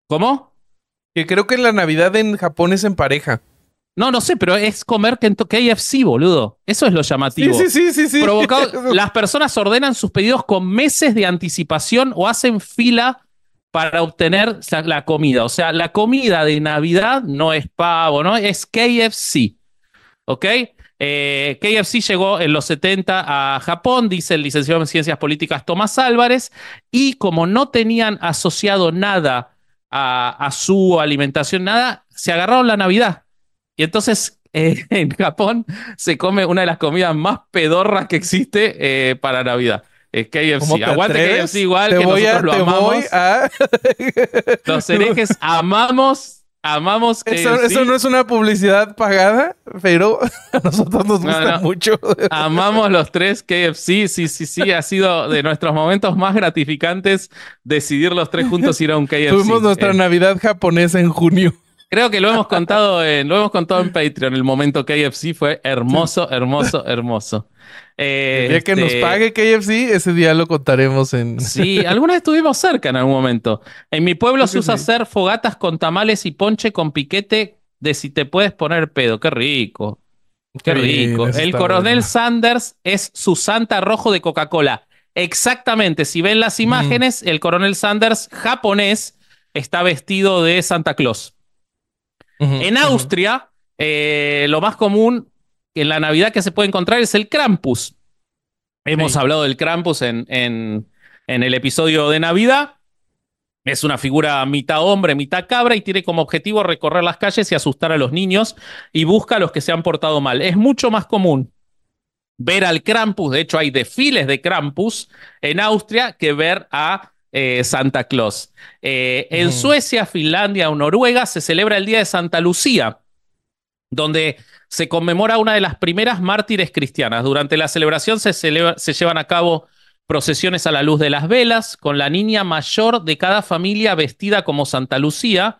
¿Cómo? Que creo que la Navidad en Japón es en pareja. No, no sé, pero es comer Kentucky KFC, boludo. Eso es lo Sí, llamativo. sí, sí, sí, sí. Provocado- *laughs* las personas ordenan sus pedidos con meses de anticipación o hacen fila para obtener la, comida. O sea, la comida de Navidad no es pavo, ¿no? Es KFC. ¿Ok? Eh, KFC llegó en los 70 a Japón, dice el licenciado en Ciencias Políticas Tomás Álvarez, y como no tenían asociado nada a, a su alimentación, nada, se agarraron la Navidad. Y entonces eh, *laughs* en Japón se come una de las comidas más pedorras que existe eh, para Navidad. Es ¿Cómo KFC. te Aguante atreves? KFC igual, te que voy a, nosotros te lo amamos. voy a... *laughs* Los herejes amamos, amamos Eso, KFC. eso no es una publicidad pagada, pero *laughs* a nosotros nos No, gusta no. mucho. Amamos los tres KFC, sí, sí, sí, ha sido de nuestros momentos más gratificantes decidir los tres juntos ir a un KFC. Tuvimos nuestra Eh, Navidad japonesa en junio. Creo que lo hemos contado en, lo hemos contado en Patreon. El momento KFC fue hermoso, hermoso, hermoso. Eh, El día que nos este, pague KFC, ese día lo contaremos en... Sí, alguna vez estuvimos cerca en algún momento. En mi pueblo se usa hacer fogatas con tamales y ponche con piquete de si te puedes poner pedo. Qué rico. Qué rico. El coronel. Sanders es su santa rojo de Coca-Cola. Exactamente. Si ven las imágenes, el coronel Sanders japonés está vestido de Santa Claus. En. Austria, eh, lo más común en la Navidad que se puede encontrar es el Krampus. Hemos Sí. hablado del Krampus en, en- en el episodio de Navidad. Es una figura mitad hombre, mitad cabra y tiene como objetivo recorrer las calles y asustar a los niños y busca a los que se han portado mal. Es mucho más común ver al Krampus, de hecho hay desfiles de Krampus en Austria que ver a eh, Santa Claus. Eh, en. Suecia, Finlandia o Noruega se celebra el Día de Santa Lucía, donde se conmemora una de las primeras mártires cristianas. Durante la celebración se, celebra- se llevan a cabo procesiones a la luz de las velas, con la niña mayor de cada familia vestida como Santa Lucía,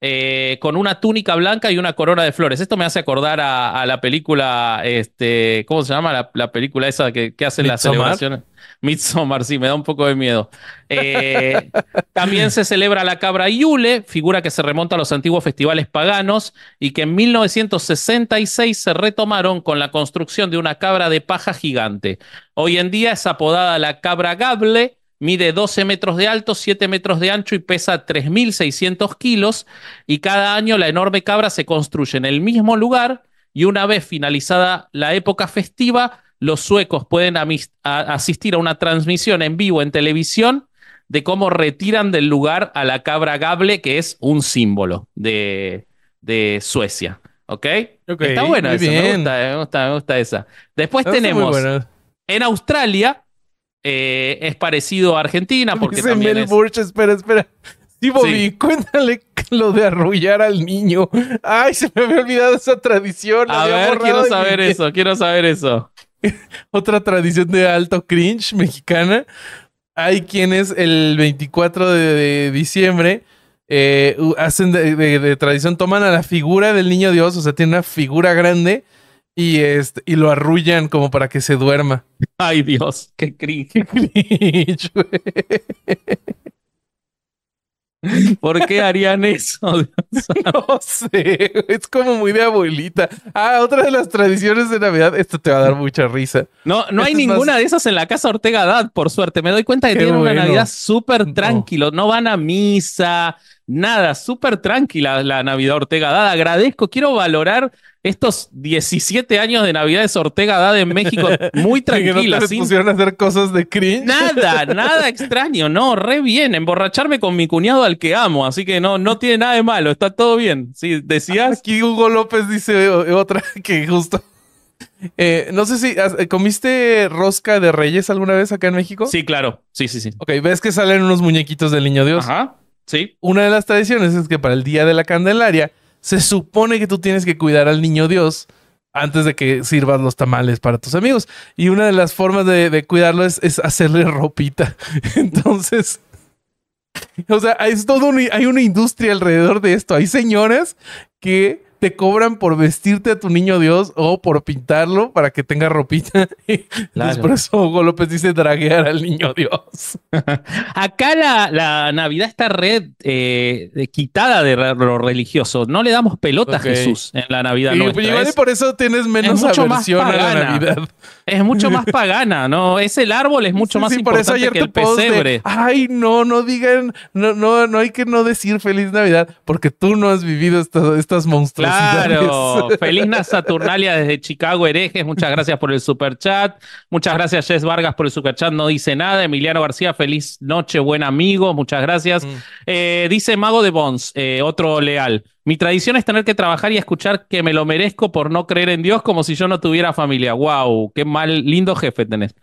eh, con una túnica blanca y una corona de flores. Esto me hace acordar a, a la película, este, ¿cómo se llama? La, la película esa que, que hacen las celebraciones. Midsommar, sí, me da un poco de miedo. Eh, *laughs* también se celebra la cabra Yule, figura que se remonta a los antiguos festivales paganos y que en 1966 se retomaron con la construcción de una cabra de paja gigante. Hoy en día es apodada la cabra Gable, mide 12 metros de alto, 7 metros de ancho y pesa 3.600 kilos. Y cada año la enorme cabra se construye en el mismo lugar y una vez finalizada la época festiva, los suecos pueden asistir a una transmisión en vivo en televisión de cómo retiran del lugar a la cabra Gable, que es un símbolo de, de Suecia. ¿Ok? Está buena esa, me gusta, me gusta, me gusta esa. Después tenemos en Australia, eh, es parecido a Argentina, porque Dice también Mel es- Burch, espera, espera. Sí, Bobby, Sí. cuéntale lo de arrullar al niño. Ay, se me había olvidado esa tradición. A ver, quiero saber mi- eso, quiero saber eso. *laughs* Otra tradición de alto cringe mexicana. Hay quienes el 24 de, de diciembre eh, hacen de, de- de tradición, toman a la figura del niño Dios, o sea, tiene una figura grande y, este, y lo arrullan como para que se duerma. Ay, Dios, qué cringe. Qué cringe, güey. ¿Por qué harían eso? *laughs* No sé, es como muy de abuelita. Ah, otra de las tradiciones de Navidad, esto te va a dar mucha risa. No, no hay ninguna más- de esas en la casa Ortega Dad, por suerte. Me doy cuenta que Qué tienen una. Navidad súper No. tranquilo. No van a misa, nada, súper tranquila la Navidad Ortega Dad. Agradezco, quiero valorar estos 17 años de Navidades Ortega Dad en México *laughs* muy Que no te tranquila, sin pusieron a hacer cosas de cringe. Nada, *laughs* nada extraño, no, re bien, emborracharme con mi cuñado al que amo, así que no, no tiene nada de malo, está todo bien. Sí, decías, Aquí Hugo López dice otra *laughs* que justo. Eh, no sé si eh, comiste rosca de reyes alguna vez acá en México. sí, claro, sí, sí, sí. Ok, ves que salen unos muñequitos del niño Dios. Ajá, sí. Una de las tradiciones es que para el día de la Candelaria se supone que tú tienes que cuidar al niño Dios antes de que sirvas los tamales para tus amigos. Y una de las formas de, cuidarlo es, es hacerle ropita. *laughs* Entonces, o sea, es todo un- hay una industria alrededor de esto. Hay señoras que te cobran por vestirte a tu niño Dios o por pintarlo para que tenga ropita. *laughs* Claro. por eso Hugo López dice draguear al niño Dios. *laughs* Acá la, la Navidad está red eh, quitada de lo religioso. No le damos pelota a Jesús en la Navidad Y nuestra. igual y Es, por eso tienes menos más aversión a la. Navidad. es mucho más *laughs* pagana, ¿no? Es el árbol, es mucho Sí, más sí, por eso importante ayer que el de, pesebre. Ay, no, no digan, no, no, no hay que no decir feliz Navidad porque tú no has vivido estas, estas monstruosidades. Claro, *laughs* feliz Saturnalia desde Chicago, herejes. Muchas gracias por el super chat. Muchas gracias, Jess Vargas, por el super chat. No dice nada. Emiliano García, feliz noche, buen amigo. Muchas gracias. Mm. Eh, dice Mago de Bons, eh, otro leal. Mi tradición es tener que trabajar y escuchar que me lo merezco por no creer en Dios como si yo no tuviera familia. Wow, qué mal, lindo jefe tenés.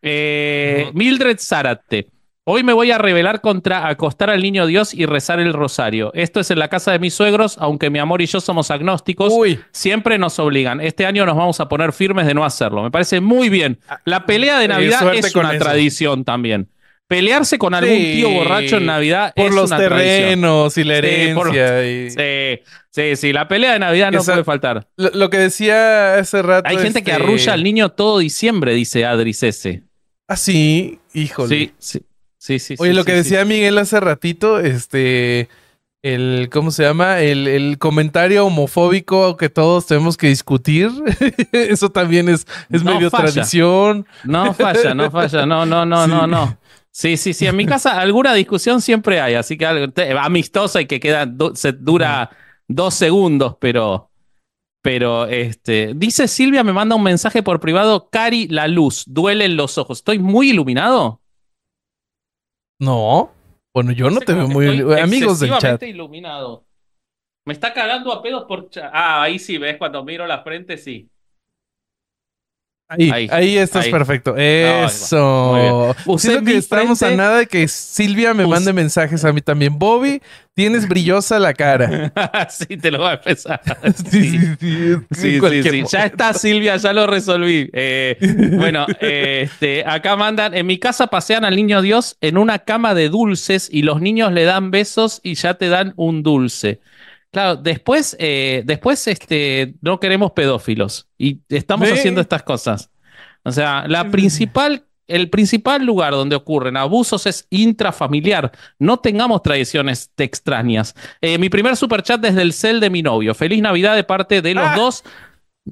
Eh, Ujú. Mildred Zárate. Hoy me voy a rebelar contra acostar al niño Dios y rezar el rosario. Esto es en la casa de mis suegros, aunque mi amor y yo somos agnósticos. Uy, Siempre nos obligan. Este año nos vamos a poner firmes de no hacerlo. Me parece muy bien. La pelea de Eh, Navidad es una eso. tradición también. Pelearse con algún Sí. tío borracho en Navidad por es los una tradición. terrenos y la Sí, por los- herencia. y- Sí, sí, sí. La pelea de Navidad no puede faltar. Lo, lo que decía hace rato. Hay gente que este- arrulla al niño todo diciembre, dice Adri Cese. Ah, sí, híjole. Sí, sí. Sí, sí, Oye, sí, lo que decía Miguel hace ratito, este, el, ¿cómo se llama? El, el comentario homofóbico que todos tenemos que discutir. *laughs* Eso también es, es No medio falla. tradición. No falla, no falla. No, no, no, *laughs* no, no. Sí, sí, sí. En mi casa alguna discusión siempre hay, así que algo- te- amistosa y que queda se dura dos segundos, pero. Pero este. Dice Silvia, me manda un mensaje por privado. Cari, la luz, duele en los ojos. ¿Estoy muy iluminado? No. Bueno, yo no te veo muy... Amigos del chat. iluminado. Me está cagando a pedos por. Ah, ahí sí, ¿ves? Cuando miro la frente, sí. Ahí, Ahí, ahí, estás ahí. perfecto. bien. Eso. Usé Siento que estamos a nada de que Silvia me mande mensajes a mí también. Bobby, tienes brillosa la cara. *laughs* sí, te lo voy a empezar. *laughs* Sí, sí, sí. Ya está, Silvia, ya lo resolví. Eh, bueno, eh, este, acá mandan, en mi casa pasean al niño Dios en una cama de dulces y los niños le dan besos y ya te dan un dulce. Claro, después, eh, después este, no queremos pedófilos y estamos Ve. haciendo estas cosas. O sea, la principal, el principal lugar donde ocurren abusos es intrafamiliar. No tengamos tradiciones te extrañas. Eh, mi primer superchat desde el cel de mi novio. Feliz Navidad de parte de los Ah. dos.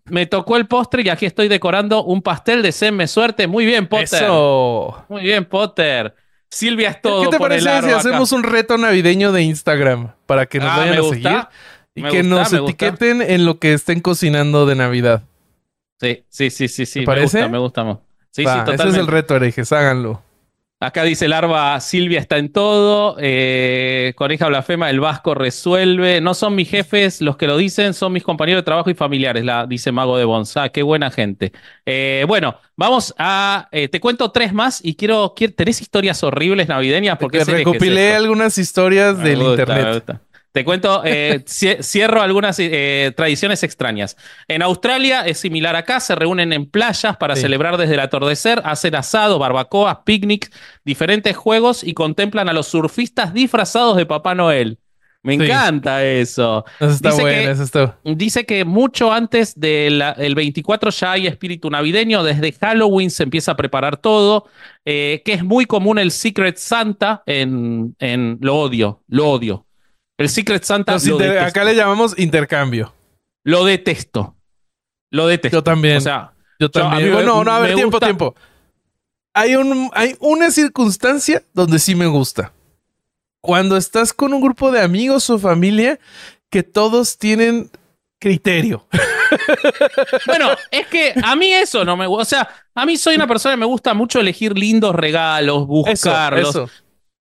Me tocó el postre y aquí estoy decorando un pastel de Semme Suerte. Muy bien, Potter. Eso. Muy bien, Potter. Silvia es todo ¿Qué te parece si acá. hamos un reto navideño de Instagram para que nos Ah, vayan a gusta. seguir y que gusta, nos gusta. etiqueten en lo que estén cocinando de Navidad? Sí, sí, sí, sí, sí. ¿Te Me parece? gusta, me gusta. Sí, Va, sí, ese es totalmente. el reto, herejes, háganlo. Acá dice Larva, Silvia está en todo. Eh, Coneja Blasfema, el Vasco resuelve. No son mis jefes los que lo dicen, son mis compañeros de trabajo y familiares, la, dice Mago de Bonza. Qué buena gente. Eh, bueno, vamos a. eh, te cuento tres más y quiero. quiero ¿Tenés historias horribles navideñas? Porque es recopilé algunas historias Me del gusta, internet. Te cuento, eh, *laughs* cie- cierro algunas eh, tradiciones extrañas. En Australia es similar acá, se reúnen en playas para Sí. celebrar desde el atardecer, hacen asado, barbacoas, picnics, diferentes juegos y contemplan a los surfistas disfrazados de Papá Noel. Me Sí. encanta eso. Eso está Dice bueno, que- eso está. Dice que mucho antes del 24 ya hay espíritu navideño, desde Halloween se empieza a preparar todo, eh, que es muy común el Secret Santa en, en lo odio, lo odio. El Secret Santa lo inter- acá le llamamos intercambio. Lo detesto. Lo detesto. Yo también. O sea, Yo también. bueno, no, a ver, tiempo, gusta- tiempo. Hay, un, hay una circunstancia donde sí me gusta. Cuando estás con un grupo de amigos o familia que todos tienen criterio. *laughs* Bueno, es que a mí eso no me gusta. O sea, a mí soy una persona que me gusta mucho elegir lindos regalos, Eso, buscarlos. eso.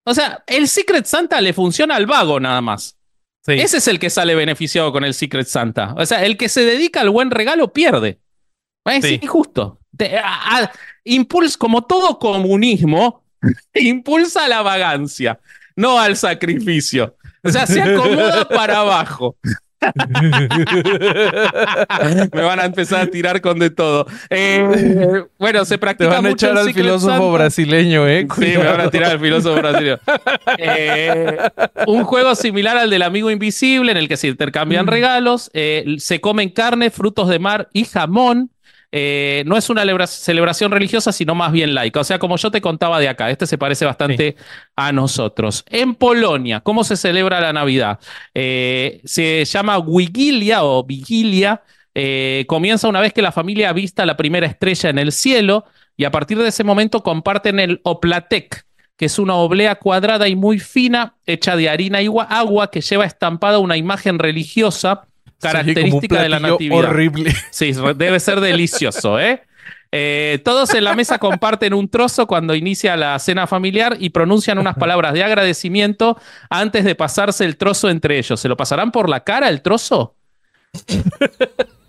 O sea, el Secret Santa le funciona al vago nada más. Sí. Ese es el que sale beneficiado con el Secret Santa. O sea, el que se dedica al buen regalo pierde. Es Sí. injusto. Te- a- a- impuls- como todo comunismo, *laughs* impulsa la vagancia, no al sacrificio. O sea, se acomoda para abajo. *laughs* Me van a empezar a tirar con de todo. Eh, bueno, se Te practica van a mucho echar al Secret filósofo Santa. brasileño, ¿eh? Sí, me van a tirar al filósofo brasileño. Eh, un juego similar al del amigo invisible, en el que se intercambian regalos, eh, se comen carne, frutos de mar y jamón. Eh, no es una lebra- celebración religiosa, sino más bien laica. O sea, como yo te contaba de acá, este se parece bastante a nosotros. En Polonia, ¿cómo se celebra la Navidad? Eh, se llama Wigilia o Vigilia. Eh, comienza una vez que la familia avista la primera estrella en el cielo y a partir de ese momento comparten el oplatek, que es una oblea cuadrada y muy fina, hecha de harina y gua- agua, que lleva estampada una imagen religiosa Característica de la natividad. horrible. Sí, debe ser delicioso, ¿eh? Eh, todos en la mesa comparten un trozo cuando inicia la cena familiar y pronuncian unas palabras de agradecimiento antes de pasarse el trozo entre ellos. ¿Se lo pasarán por la cara el trozo? *laughs*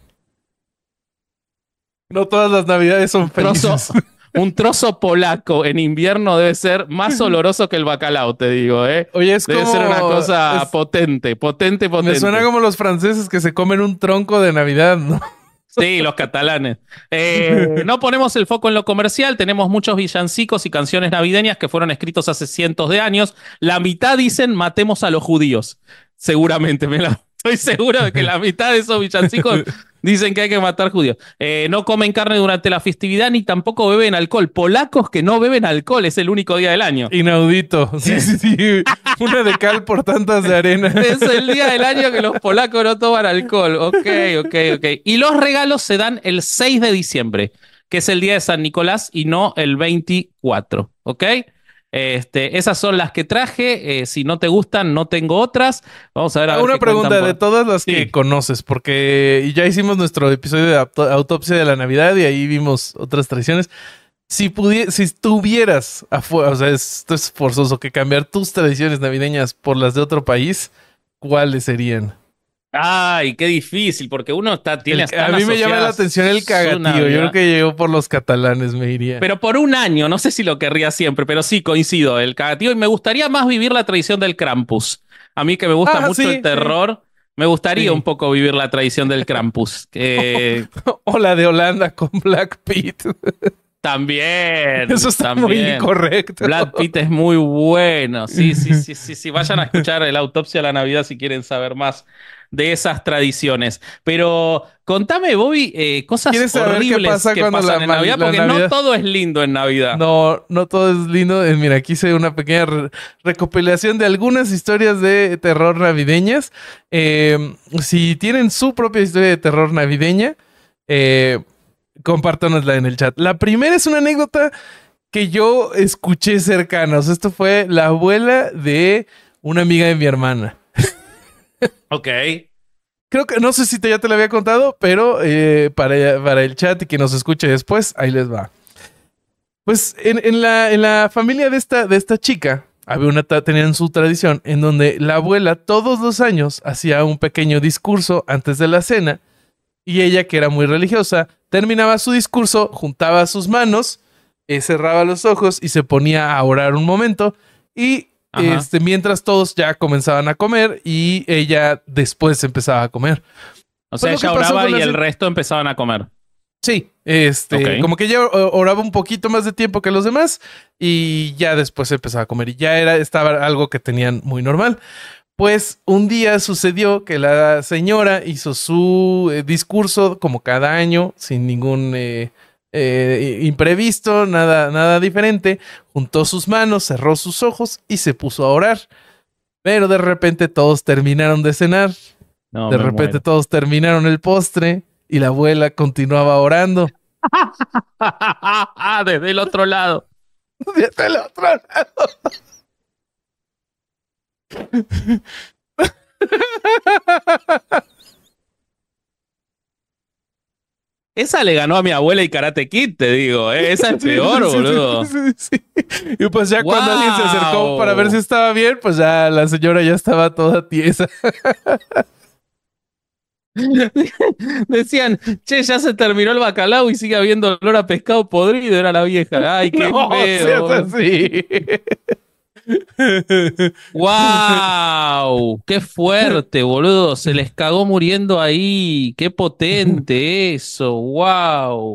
No todas las navidades son Trozo, felices. Un trozo polaco en invierno debe ser más oloroso que el bacalao, te digo, ¿eh? Oye, es Debe como... ser una cosa es- potente, potente, potente. Me suena como los franceses que se comen un tronco de Navidad, ¿no? Sí, los catalanes. Eh, no ponemos el foco en lo comercial, tenemos muchos villancicos y canciones navideñas que fueron escritos hace cientos de años. La mitad dicen matemos a los judíos. Seguramente, me la- *laughs* estoy seguro de que la mitad de esos villancicos dicen que hay que matar judíos. Eh, no comen carne durante la festividad ni tampoco beben alcohol. Polacos que no beben alcohol, es el único día del año. Inaudito. *laughs* Sí, sí, sí. Una de cal por tantas de arena. *laughs* Es el día del año que los polacos no toman alcohol. Ok, ok, ok. Y los regalos se dan el 6 de diciembre, que es el día de San Nicolás y no el 24. ¿Ok? Este, esas son las que traje. Eh, si no te gustan, no tengo otras. Vamos a ver. A ver Una qué pregunta cuentan de por- todas las Sí. que conoces, porque ya hicimos nuestro episodio de auto- autopsia de la Navidad y ahí vimos otras tradiciones. Si si tuvieras, o sea, esto es forzoso, que cambiar tus tradiciones navideñas por las de otro país, ¿cuáles serían? Ay, qué difícil, porque uno está, tiene El- están a mí me llama la atención el cagatío. Yo creo que llegó por los catalanes, me iría. Pero por un año, no sé si lo querría siempre, pero sí coincido. El cagatío y me gustaría más vivir la tradición del Krampus. A mí que me gusta Ah, mucho sí, el terror, me gustaría Sí. un poco vivir la tradición del Krampus. *laughs* Eh, o la de Holanda con Black Pete. también. Eso está muy también. incorrecto. Brad Pitt es muy bueno. Sí, sí, *laughs* sí, sí, sí. Vayan a escuchar el autopsia a la Navidad si quieren saber más de esas tradiciones. Pero contame, Bobby, eh, cosas ¿Quieres saber qué horribles pasa que cuando pasan la en Navidad, porque Navidad- no todo es lindo en Navidad. No, no todo es lindo. Eh, Mira, aquí hice una pequeña re- recopilación de algunas historias de terror navideñas. Eh, si tienen su propia historia de terror navideña, eh, compártanosla en el chat. La primera es una anécdota que yo escuché cercanos. Esto fue la abuela de una amiga de mi hermana. Ok. Creo que no sé si te, ya te lo había contado, pero eh, para, para el chat y que nos escuche después, ahí les va. Pues en, en la, en la familia de esta, de esta chica, había una, tenían su tradición en donde la abuela todos los años hacía un pequeño discurso antes de la cena y ella, que era muy religiosa, terminaba su discurso, juntaba sus manos, eh, cerraba los ojos y se ponía a orar un momento y Ajá. este, mientras todos ya comenzaban a comer y ella después empezaba a comer. O sea, Pues ella oraba y el resto empezaban a comer. Sí, este, como que ella oraba un poquito más de tiempo que los demás y ya después empezaba a comer y ya era estaba algo que tenían muy normal. Pues un día sucedió que la señora hizo su eh, discurso como cada año sin ningún eh, eh, imprevisto, nada, nada diferente. Juntó sus manos, cerró sus ojos y se puso a orar. Pero de repente todos terminaron de cenar, No, de repente muero. todos terminaron el postre y la abuela continuaba orando. *laughs* Desde el otro lado. Desde el otro lado. *laughs* Esa le ganó a mi abuela y Karate Kid, te digo. ¿eh? Esa es *laughs* peor, sí, boludo. sí, sí. Y pues ya cuando alguien se acercó para ver si estaba bien, pues ya la señora ya estaba toda tiesa. *laughs* Decían, che, ya se terminó el bacalao y sigue habiendo olor a pescado podrido. Era la vieja. Ay, qué *laughs* no feo. seas boludo. así. ¡Wow! ¡Qué fuerte, boludo! Se les cagó muriendo ahí. ¡Qué potente eso! ¡Wow!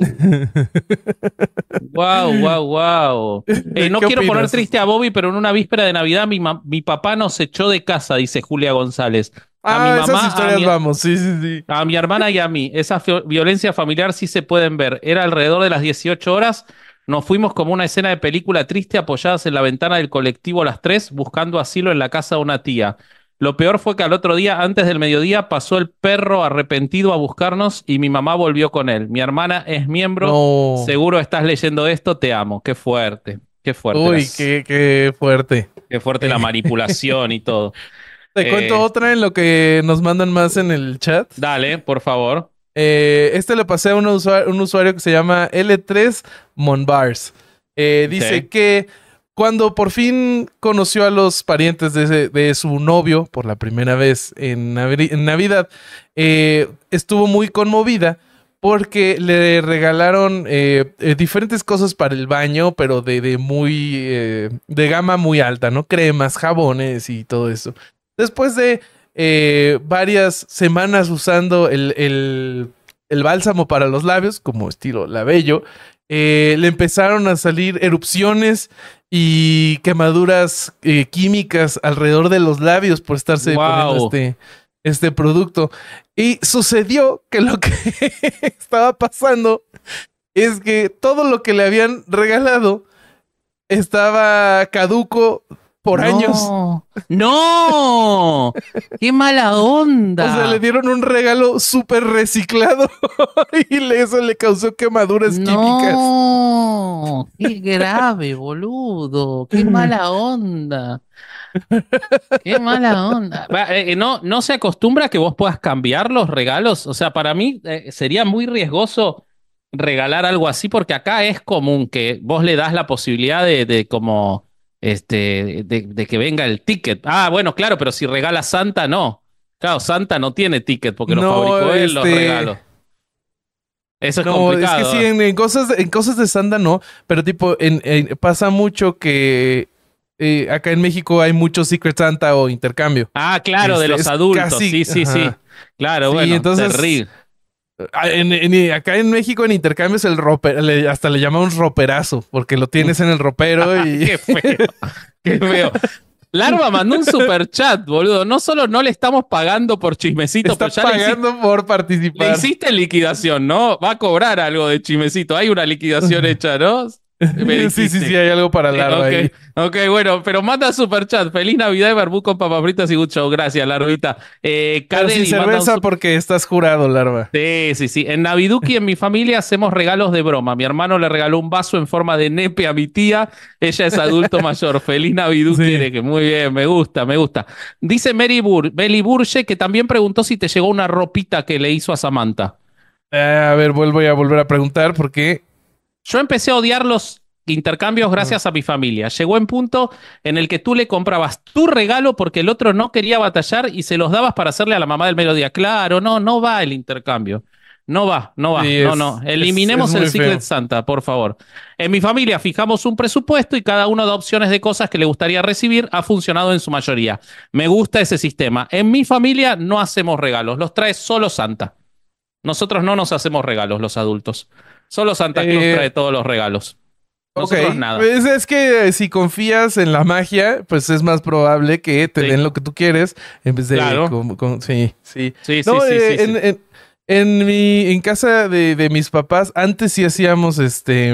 ¡Wow, wow, wow! Eh, no ¿Qué quiero poner triste a Bobby, pero en una víspera de Navidad mi, mi papá nos echó de casa, dice Julia González. A Ah, mi esas mamá, a historias mi- vamos, sí, sí, sí. A mi hermana y a mí, esa violencia familiar sí se pueden ver. Era alrededor de las 18 horas. Nos fuimos como una escena de película triste apoyadas en la ventana del colectivo las tres, buscando asilo en la casa de una tía. Lo peor fue que al otro día, antes del mediodía, pasó el perro arrepentido a buscarnos y mi mamá volvió con él. Mi hermana es miembro. No. Seguro estás leyendo esto, te amo. Qué fuerte. Qué fuerte. Uy, las- qué, qué fuerte. qué fuerte la manipulación y todo. *laughs* Te Eh. cuento otra en lo que nos mandan más en el chat. Dale, por favor. Eh, este le pasé a un usuario, un usuario que se llama L3 Monbars. Eh, dice que cuando por fin conoció a los parientes de, ese- de su novio por la primera vez en, Navi- en Navidad, eh, estuvo muy conmovida porque le regalaron eh, eh, diferentes cosas para el baño, pero de, de muy eh, de gama muy alta, ¿no? Cremas, jabones y todo eso. Después de eh, varias semanas usando el, el- el bálsamo para los labios, como estilo labello, eh, le empezaron a salir erupciones y quemaduras eh, químicas alrededor de los labios por estarse poniendo este, este producto. Y sucedió que lo que *laughs* estaba pasando es que todo lo que le habían regalado estaba caduco por años. ¡No! ¡Qué mala onda! O sea, le dieron un regalo súper reciclado *laughs* y eso le causó quemaduras químicas. No, qué grave, boludo. Qué mala onda. Qué mala onda. Eh, eh, no, no se acostumbra a que vos puedas cambiar los regalos. O sea, para mí eh, sería muy riesgoso regalar algo así, porque acá es común que vos le das la posibilidad de, de como este de, de que venga el ticket. Ah, bueno, claro, pero si regala Santa, no. Claro, Santa no tiene ticket porque lo No, fabricó él los este, regalos. Eso es No, complicado. es que sí, en, en cosas, en cosas de Santa no, pero tipo, en, en- pasa mucho que eh, acá en México hay mucho Secret Santa o intercambio. Ah, claro, de Este, los adultos. casi- sí, sí, sí. Claro, Sí, bueno, entonces- terrible. Ah, en- en- acá en México en intercambio es el roper, le- hasta le llamamos roperazo, porque lo tienes en el ropero *laughs* y... Qué feo. *laughs* Qué feo. Larva mandó un super chat, boludo. No solo no le estamos pagando por chismecito, Está pero ya le hiciste, pagando por le participar. hiciste liquidación, ¿no? Va a cobrar algo de chismecito. Hay una liquidación *laughs* hecha, ¿no? *laughs* Sí, sí, sí, hay algo para Eh, larva ok, ahí. ok, bueno, pero manda super chat. Feliz Navidad y barbú con papas fritas y show. Gracias, Larvita. Eh, Pero sin un cerveza porque estás jurado, larva. Sí, sí, sí. En Naviduki, en mi familia, hacemos regalos de broma. Mi hermano le regaló un vaso en forma de nepe a mi tía. Ella es adulto mayor. *laughs* Feliz Naviduki. Sí. de que muy bien, me gusta, me gusta. Dice Mary Bur Burge que también preguntó si te llegó una ropita que le hizo a Samantha. Eh, a ver, vuelvo a volver a preguntar porque Yo empecé a odiar los intercambios gracias a mi familia. Llegó en punto en el que tú le comprabas tu regalo porque el otro no quería batallar y se los dabas para hacerle a la mamá del mediodía. Claro, no, no va el intercambio. No va, no va. Sí, no, es- no. Eliminemos es el Secret feo. Santa, por favor. En mi familia fijamos un presupuesto y cada uno da opciones de cosas que le gustaría recibir. Ha funcionado en su mayoría. Me gusta ese sistema. En mi familia no hacemos regalos, los trae solo Santa. Nosotros no nos hacemos regalos, los adultos. Solo Santa Claus Eh, trae todos los regalos. Nosotros nada. pues es que si confías en la magia, pues es más probable que te Sí. den lo que tú quieres en vez de... Claro. con- con- sí, sí. Sí, sí, No, sí, eh, sí, en, sí. en- en mi en casa de, de mis papás antes sí hacíamos este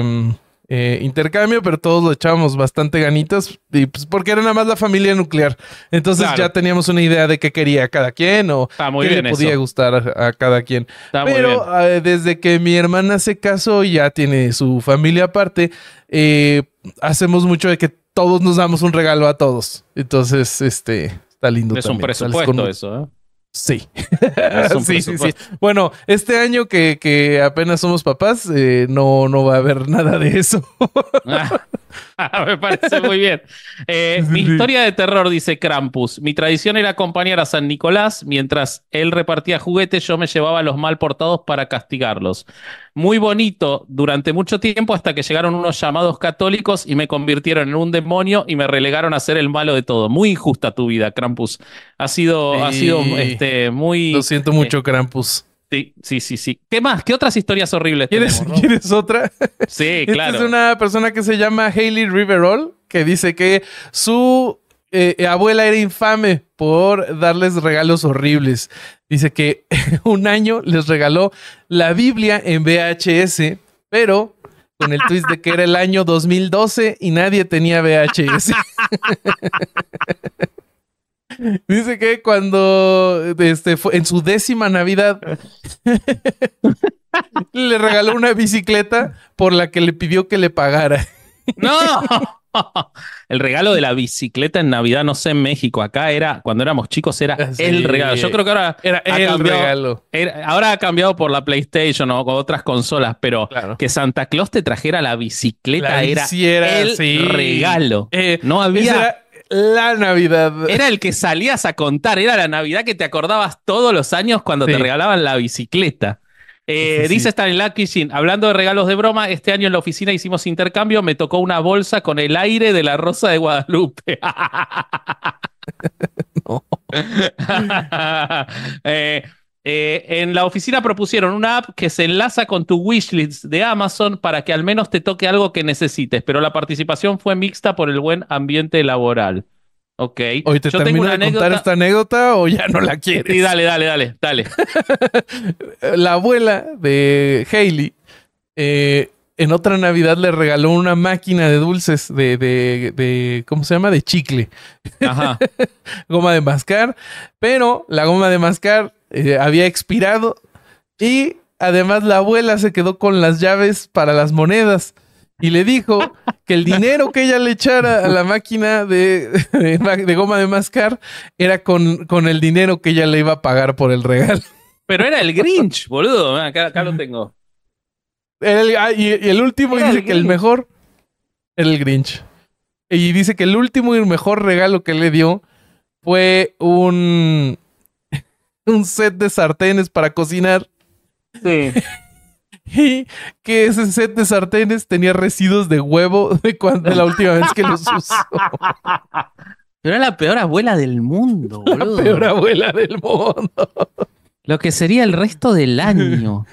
eh, intercambio, pero todos lo echábamos bastante ganitas y pues porque era nada más la familia nuclear. Entonces Claro. ya teníamos una idea de qué quería cada quien o qué le podía eso. gustar a, a cada quien. Está. Pero eh, desde que mi hermana se casó y ya tiene su familia aparte, eh, hacemos mucho de que todos nos damos un regalo a todos. Entonces, este, está lindo. Es un también. Presupuesto con- eso, ¿eh? *laughs* Sí. Sí, sí. Bueno, este año que, que apenas somos papás, eh, no, no va a haber nada de eso. Ah, *laughs* *laughs* Me parece muy bien. Eh, mi historia de terror, dice Krampus. Mi tradición era acompañar a San Nicolás. Mientras él repartía juguetes, yo me llevaba a los mal portados para castigarlos. Muy bonito durante mucho tiempo hasta que llegaron unos llamados católicos y me convirtieron en un demonio y me relegaron a ser el malo de todo. Muy injusta tu vida, Krampus. Ha sido, ha sido este, muy... Lo siento mucho, Krampus. Sí, sí, sí, sí. ¿Qué más? ¿Qué otras historias horribles ¿Quieres, tenemos? ¿quieres otra? Sí, *laughs* Esta claro. es una persona que se llama Hailey Riverol, que dice que su eh, abuela era infame por darles regalos horribles. Dice que *laughs* un año les regaló la Biblia en VHS, pero con el twist de que era el año 2012 y nadie tenía VHS. *laughs* Dice que cuando este, fue en su décima Navidad *laughs* le regaló una bicicleta por la que le pidió que le pagara. ¡No! *laughs* El regalo de la bicicleta en Navidad, no sé, en México. Acá era, cuando éramos chicos, era Ah, Sí. el regalo. Yo creo que ahora. Era el cambiado- regalo. era- ahora ha cambiado por la PlayStation o con otras consolas, pero Claro. que Santa Claus te trajera la bicicleta La era el sí. regalo. Eh, no había. La Navidad. Era el que salías a contar, era la Navidad que te acordabas todos los años cuando te regalaban la bicicleta. Eh, Sí, sí, dice. Stanislav Kishin, hablando de regalos de broma, este año en la oficina hicimos intercambio, me tocó una bolsa con el aire de la Rosa de Guadalupe. *laughs* *laughs* No. *laughs* Eh, eh, en la oficina propusieron una app que se enlaza con tu wishlist de Amazon para que al menos te toque algo que necesites, pero la participación fue mixta por el buen ambiente laboral. Ok. Hoy te Yo tengo termino una de contar esta anécdota o ya no la quieres. Sí, dale, dale, dale, dale. *laughs* La abuela de Hailey eh, en otra Navidad le regaló una máquina de dulces de, de, de- ¿cómo se llama? De chicle. Ajá. *laughs* goma de mascar, pero la goma de mascar eh, había expirado y además la abuela se quedó con las llaves para las monedas y le dijo que el dinero que ella le echara a la máquina de, de ma- de goma de mascar era con, con el dinero que ella le iba a pagar por el regalo. Pero era el Grinch, boludo. Acá, acá lo tengo. El- ah, y, y el último Era dice el que el mejor era el Grinch. Y dice que el último y mejor regalo que le dio fue un, un set de sartenes para cocinar. Sí. *laughs* Y que ese set de sartenes tenía residuos de huevo de, cuando, de la última vez que los usó. Pero era la peor abuela del mundo, boludo. Peor abuela del mundo. Lo que sería el resto del año.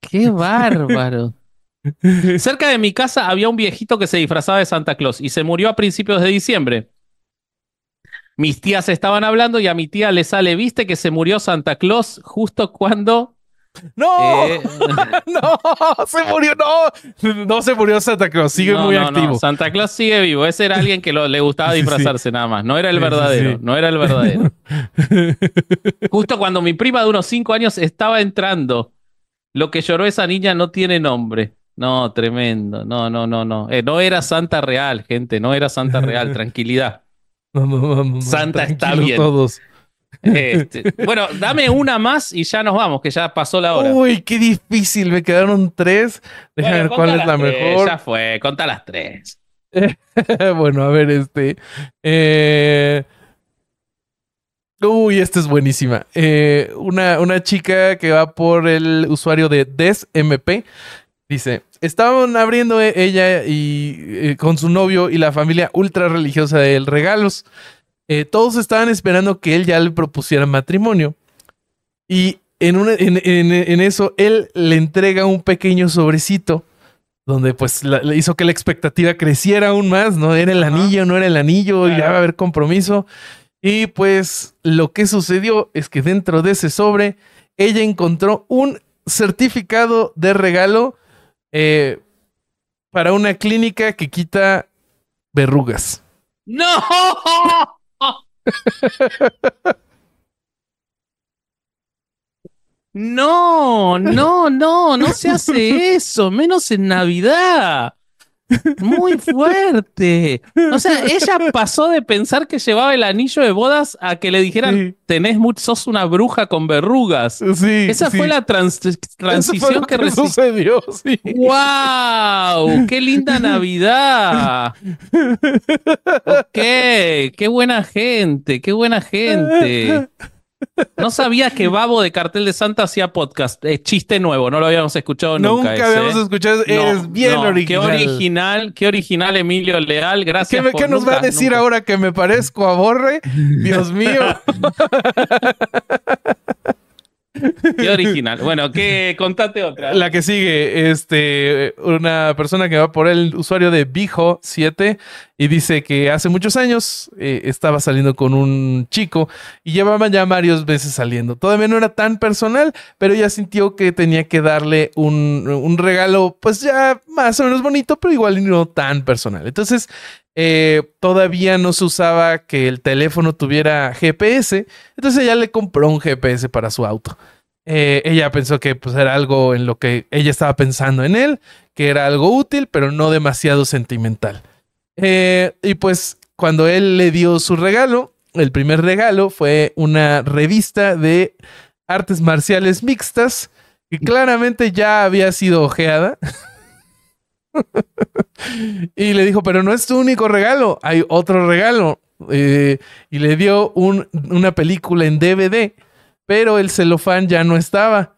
Qué bárbaro. *laughs* Cerca de mi casa había un viejito que se disfrazaba de Santa Claus y se murió a principios de diciembre. Mis tías estaban hablando y a mi tía le sale, viste que se murió Santa Claus justo cuando... ¡No! eh, *laughs* ¡No! ¡Se murió! ¡No! No se murió Santa Claus. Sigue no, muy no, no, activo. Santa Claus sigue vivo. Ese era alguien que lo- le gustaba *laughs* Sí, sí. disfrazarse nada más. No era el verdadero. sí. No era el verdadero. *laughs* Justo cuando mi prima de unos cinco años estaba entrando, lo que lloró esa niña no tiene nombre. No, tremendo. No, no, no, no. Eh, no era Santa Real, gente. No era Santa Real. Tranquilidad. No, no, no, no, no, Santa está bien. todos. Este, *laughs* bueno, dame una más y ya nos vamos, que ya pasó la hora. Uy, qué difícil. Me quedaron tres. Déjame Bueno, ver cuál es la tres, mejor. Ya fue, conta las tres. *laughs* bueno, a ver, este. eh, Uy, esta es buenísima. Eh, una, una chica que va por el usuario de DesMP dice: Estaban abriendo e- ella y eh, con su novio y la familia ultra religiosa de él regalos. Eh, todos estaban esperando que él ya le propusiera matrimonio. Y en, una- en, en- en eso, él le entrega un pequeño sobrecito donde pues la- le hizo que la expectativa creciera aún más, ¿no? Era el anillo, no era el anillo, y ya va a haber compromiso. Y pues lo que sucedió es que dentro de ese sobre, ella encontró un certificado de regalo eh, para una clínica que quita verrugas. ¡No! *laughs* No, no, no, no se hace eso, menos en Navidad. Muy fuerte. O sea, ella pasó de pensar que llevaba el anillo de bodas a que le dijeran, Sí. tenés mucho, sos una bruja con verrugas. Sí. Esa sí. fue la trans- Eso fue transición que que recibió. sucedió, sí. ¡Wow! ¡Qué linda Navidad! Ok, qué buena gente, qué buena gente. *laughs* No sabía que Babo de Cartel de Santa hacía podcast. Es chiste nuevo, no lo habíamos escuchado nunca. Nunca ese, habíamos ¿eh? escuchado. No, Eres bien no, original. Qué original, qué original Emilio Leal. ¿Qué, Gracias por qué nos va a decir nunca. ahora que me parezco a Borre? Dios mío. *laughs* *laughs* Qué original. Bueno, ¿qué? contate otra. La que sigue, este, una persona que va por el usuario de Bijo7 y dice que hace muchos años eh, estaba saliendo con un chico y llevaban ya varios veces saliendo. Todavía no era tan personal, pero ella sintió que tenía que darle un, un regalo, pues ya más o menos bonito, pero igual no tan personal. Entonces, eh, todavía no se usaba que el teléfono tuviera GPS, entonces ella le compró un GPS para su auto. Eh, ella pensó que pues, era algo en lo que ella estaba pensando en él, que era algo útil, pero no demasiado sentimental. Eh, y pues cuando él le dio su regalo, el primer regalo fue una revista de artes marciales mixtas, que claramente ya había sido ojeada. *laughs* *laughs* y le dijo, pero no es tu único regalo, hay otro regalo. Eh, y le dio un- una película en DVD, pero el celofán ya no estaba.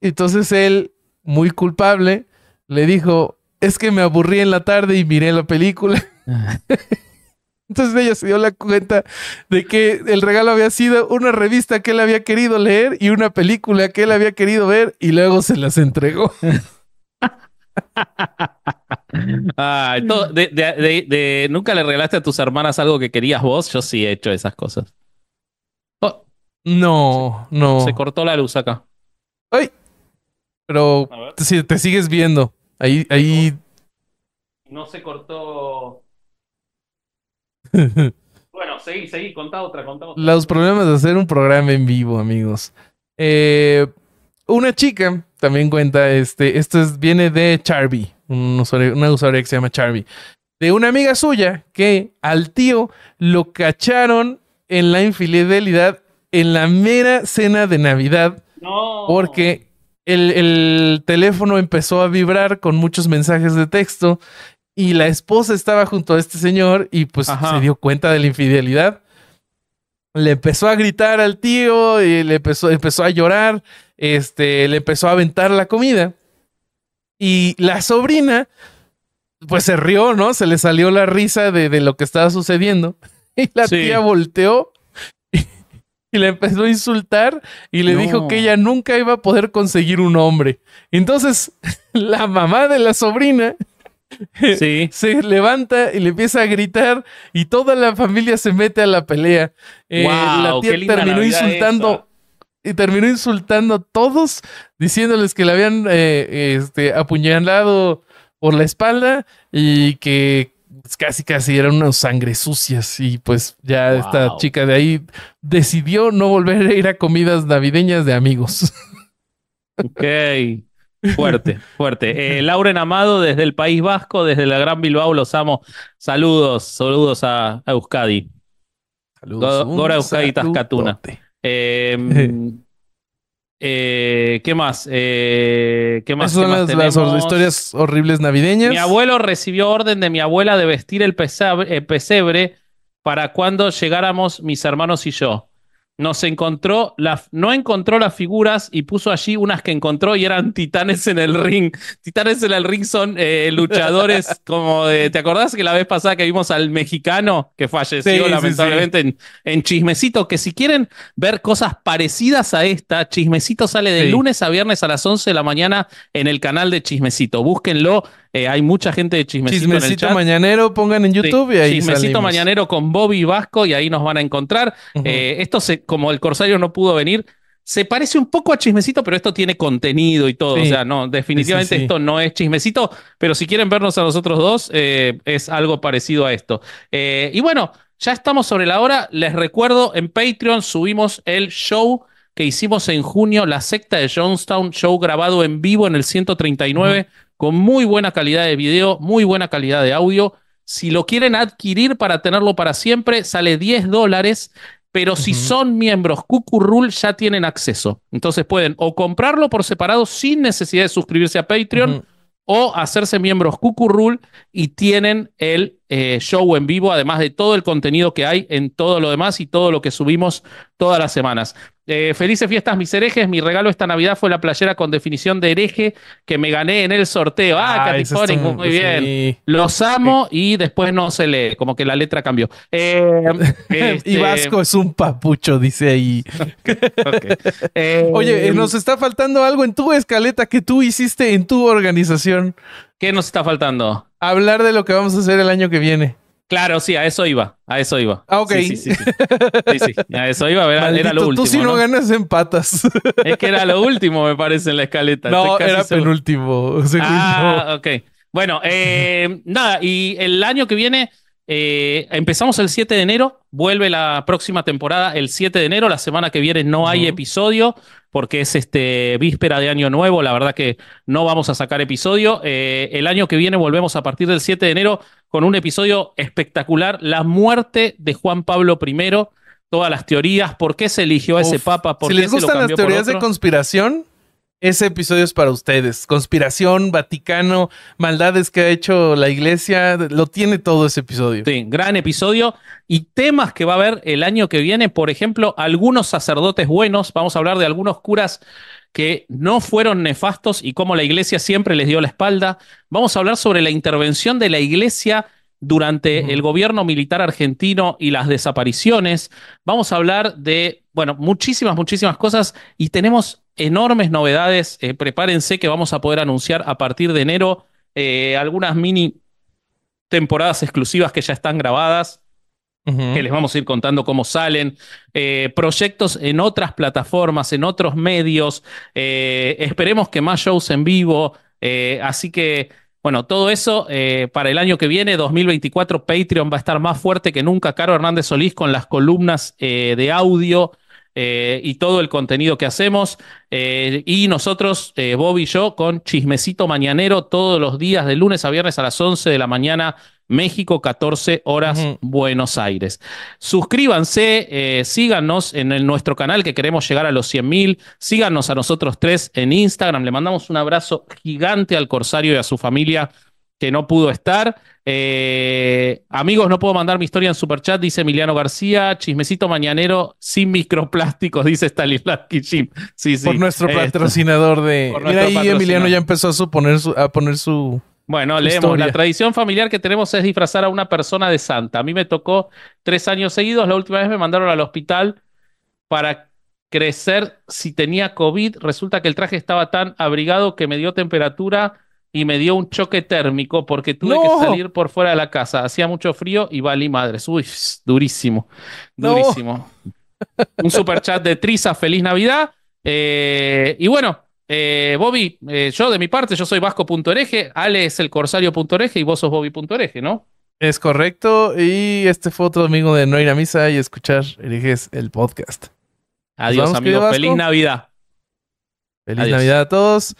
Entonces él, muy culpable, le dijo, es que me aburrí en la tarde y miré la película. *laughs* Entonces ella se dio la cuenta de que el regalo había sido una revista que él había querido leer y una película que él había querido ver y luego se las entregó. *laughs* Todo- de- de- de- de- ¿Nunca le regalaste a tus hermanas algo que querías vos? Yo sí he hecho esas cosas. Oh, No, no. Se cortó la luz acá. Ay. Pero si te sigues viendo, ahí, ahí. No se cortó. *laughs* Bueno, seguí, seguí, contá otra, contá otra. Los problemas de hacer un programa en vivo, amigos. Eh, una chica también cuenta, este, esto es, viene de Charby, un usuario- una usuaria que se llama Charby, de una amiga suya que al tío lo cacharon en la infidelidad en la mera cena de Navidad No. porque el, el teléfono empezó a vibrar con muchos mensajes de texto y la esposa estaba junto a este señor y pues Ajá. se dio cuenta de la infidelidad. Le empezó a gritar al tío y le empezó, empezó a llorar, este, le empezó a aventar la comida. Y la sobrina, pues se rió, ¿no? Se le salió la risa de, de lo que estaba sucediendo. *laughs* Y la Sí. tía volteó y, *laughs* y le empezó a insultar y le No. dijo que ella nunca iba a poder conseguir un hombre. Entonces, *laughs* la mamá de la sobrina Sí. se levanta y le empieza a gritar y toda la familia se mete a la pelea. Eh, Guau, la tía terminó Navidad insultando y terminó insultando a todos, diciéndoles que le habían eh, este, apuñalado por la espalda y que pues, casi casi eran unas sangre sucias y pues ya esta chica de ahí decidió no volver a ir a comidas navideñas de amigos. *laughs* Ok. Fuerte, fuerte. Eh, Lauren Amado desde el País Vasco, desde la Gran Bilbao, los amo. Saludos, saludos a, a Euskadi. Un Gora Euskadi Tascatuna. saludote. Eh, eh, ¿Qué más? Eh, ¿Qué más? Esas ¿Qué son más las, historias horribles navideñas. Mi abuelo recibió orden de mi abuela de vestir el pesebre, el pesebre para cuando llegáramos mis hermanos y yo. Nos encontró, la, no encontró las figuras y puso allí unas que encontró y eran titanes en el ring. Titanes en el ring son eh, luchadores *laughs* como de, ¿te acordás que la vez pasada que vimos al mexicano que falleció Sí, sí, lamentablemente En, en Chismecito? Que si quieren ver cosas parecidas a esta, Chismecito sale de lunes a viernes a las 11 de la mañana en el canal de Chismecito. Búsquenlo, eh, hay mucha gente de Chismecito, en el chat. mañanero, pongan en YouTube Sí, y ahí Chismecito salimos. Mañanero con Bobby Vasco y ahí nos van a encontrar. Eh, esto, se, como el Corsario no pudo venir, se parece un poco a Chismecito, pero esto tiene contenido y todo. Sí. O sea, no, definitivamente Sí, sí, sí. esto no es Chismecito, pero si quieren vernos a nosotros dos, eh, es algo parecido a esto. Eh, y bueno, ya estamos sobre la hora. Les recuerdo, en Patreon subimos el show que hicimos en junio, la secta de Jonestown, show grabado en vivo en el 139. Con muy buena calidad de video, muy buena calidad de audio. Si lo quieren adquirir para tenerlo para siempre, sale 10 dólares. Pero si son miembros Cucurrul, ya tienen acceso. Entonces pueden o comprarlo por separado sin necesidad de suscribirse a Patreon o hacerse miembros Cucurrul y tienen el eh, show en vivo, además de todo el contenido que hay en todo lo demás y todo lo que subimos todas las semanas. Eh, felices fiestas, mis herejes. Mi regalo esta Navidad fue la playera con definición de hereje que me gané en el sorteo. Ah, ah muy bien. Los amo y después no se lee, como que la letra cambió. Eh, *laughs* y este, Vasco es un papucho, dice ahí. *laughs* *laughs* Oye, eh, nos está faltando algo en tu escaleta que tú hiciste en tu organización. ¿Qué nos está faltando? Hablar de lo que vamos a hacer el año que viene. Claro, sí, a eso iba, a eso iba. Ah, ok. Sí, sí, sí, a eso iba, era, era lo último. Tú si no, ganas en patas. *laughs* Es que era lo último, me parece, en la escaleta. No, era penúltimo. Ah, ok. Bueno, eh, nada, y el año que viene eh, empezamos el 7 de enero, vuelve la próxima temporada el 7 de enero, la semana que viene no hay episodio porque es este víspera de año nuevo, la verdad que no vamos a sacar episodio. Eh, el año que viene volvemos a partir del 7 de enero con un episodio espectacular, la muerte de Juan Pablo I, todas las teorías, por qué se eligió a ese papa, por si les gustan las teorías de conspiración, ese episodio es para ustedes. Conspiración, Vaticano, maldades que ha hecho la iglesia, lo tiene todo ese episodio. Sí, gran episodio. Y temas que va a haber el año que viene, por ejemplo, algunos sacerdotes buenos, vamos a hablar de algunos curas que no fueron nefastos y cómo la iglesia siempre les dio la espalda. Vamos a hablar sobre la intervención de la iglesia durante el gobierno militar argentino y las desapariciones. Vamos a hablar de, bueno, muchísimas, muchísimas cosas y tenemos enormes novedades. Eh, prepárense que vamos a poder anunciar a partir de enero eh, algunas mini temporadas exclusivas que ya están grabadas. que les vamos a ir contando cómo salen, eh, proyectos en otras plataformas, en otros medios, esperemos que más shows en vivo, así que bueno, todo eso eh, para el año que viene, 2024, Patreon va a estar más fuerte que nunca. Caro Hernández Solís con las columnas eh, de audio eh, y todo el contenido que hacemos. y nosotros, Bob y yo, con Chismecito Mañanero todos los días, de lunes a viernes a las 11 de la mañana, México, 14 horas, Buenos Aires. Suscríbanse, eh, síganos en nuestro canal que queremos llegar a los 100 mil. Síganos a nosotros tres en Instagram. Le mandamos un abrazo gigante al Corsario y a su familia que no pudo estar. Eh, amigos, no puedo mandar mi historia en Superchat, dice Emiliano García. Chismecito mañanero sin microplásticos, *laughs* dice. Sí, sí. Por nuestro eh, patrocinador de. Mira ahí, Emiliano ya empezó a, suponer a poner su bueno, leemos. La tradición familiar que tenemos es disfrazar a una persona de santa. A mí me tocó tres años seguidos. La última vez me mandaron al hospital para crecer si tenía COVID. Resulta que el traje estaba tan abrigado que me dio temperatura y me dio un choque térmico porque tuve que salir por fuera de la casa. Hacía mucho frío y valí madres. Uy, durísimo. Durísimo. Un super chat de Triza. Feliz Navidad. Eh, y bueno, eh, Bobby, eh, yo de mi parte, yo soy vasco.ereje, Ale es el corsario.ereje y vos sos Bobby.ereje, ¿no? Es correcto. Y este fue otro domingo de no ir a misa y escuchar herejes el podcast. Adiós, amigos. Feliz Navidad. Feliz Navidad a todos.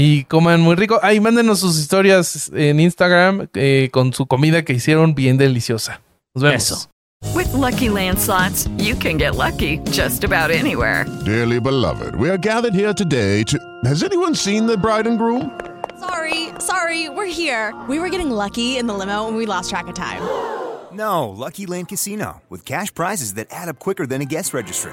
Y coman muy rico. Ay, mándenos sus historias en Instagram eh, con su comida que hicieron bien deliciosa. Nos vemos. With lucky landslots, you can get lucky just about anywhere. Dearly beloved, we are gathered here today to. Has anyone seen the bride and groom? Sorry, sorry, we're here. We were getting lucky in the limo and we lost track of time. No, Lucky Land Casino, with cash prizes that add up quicker than a guest registry.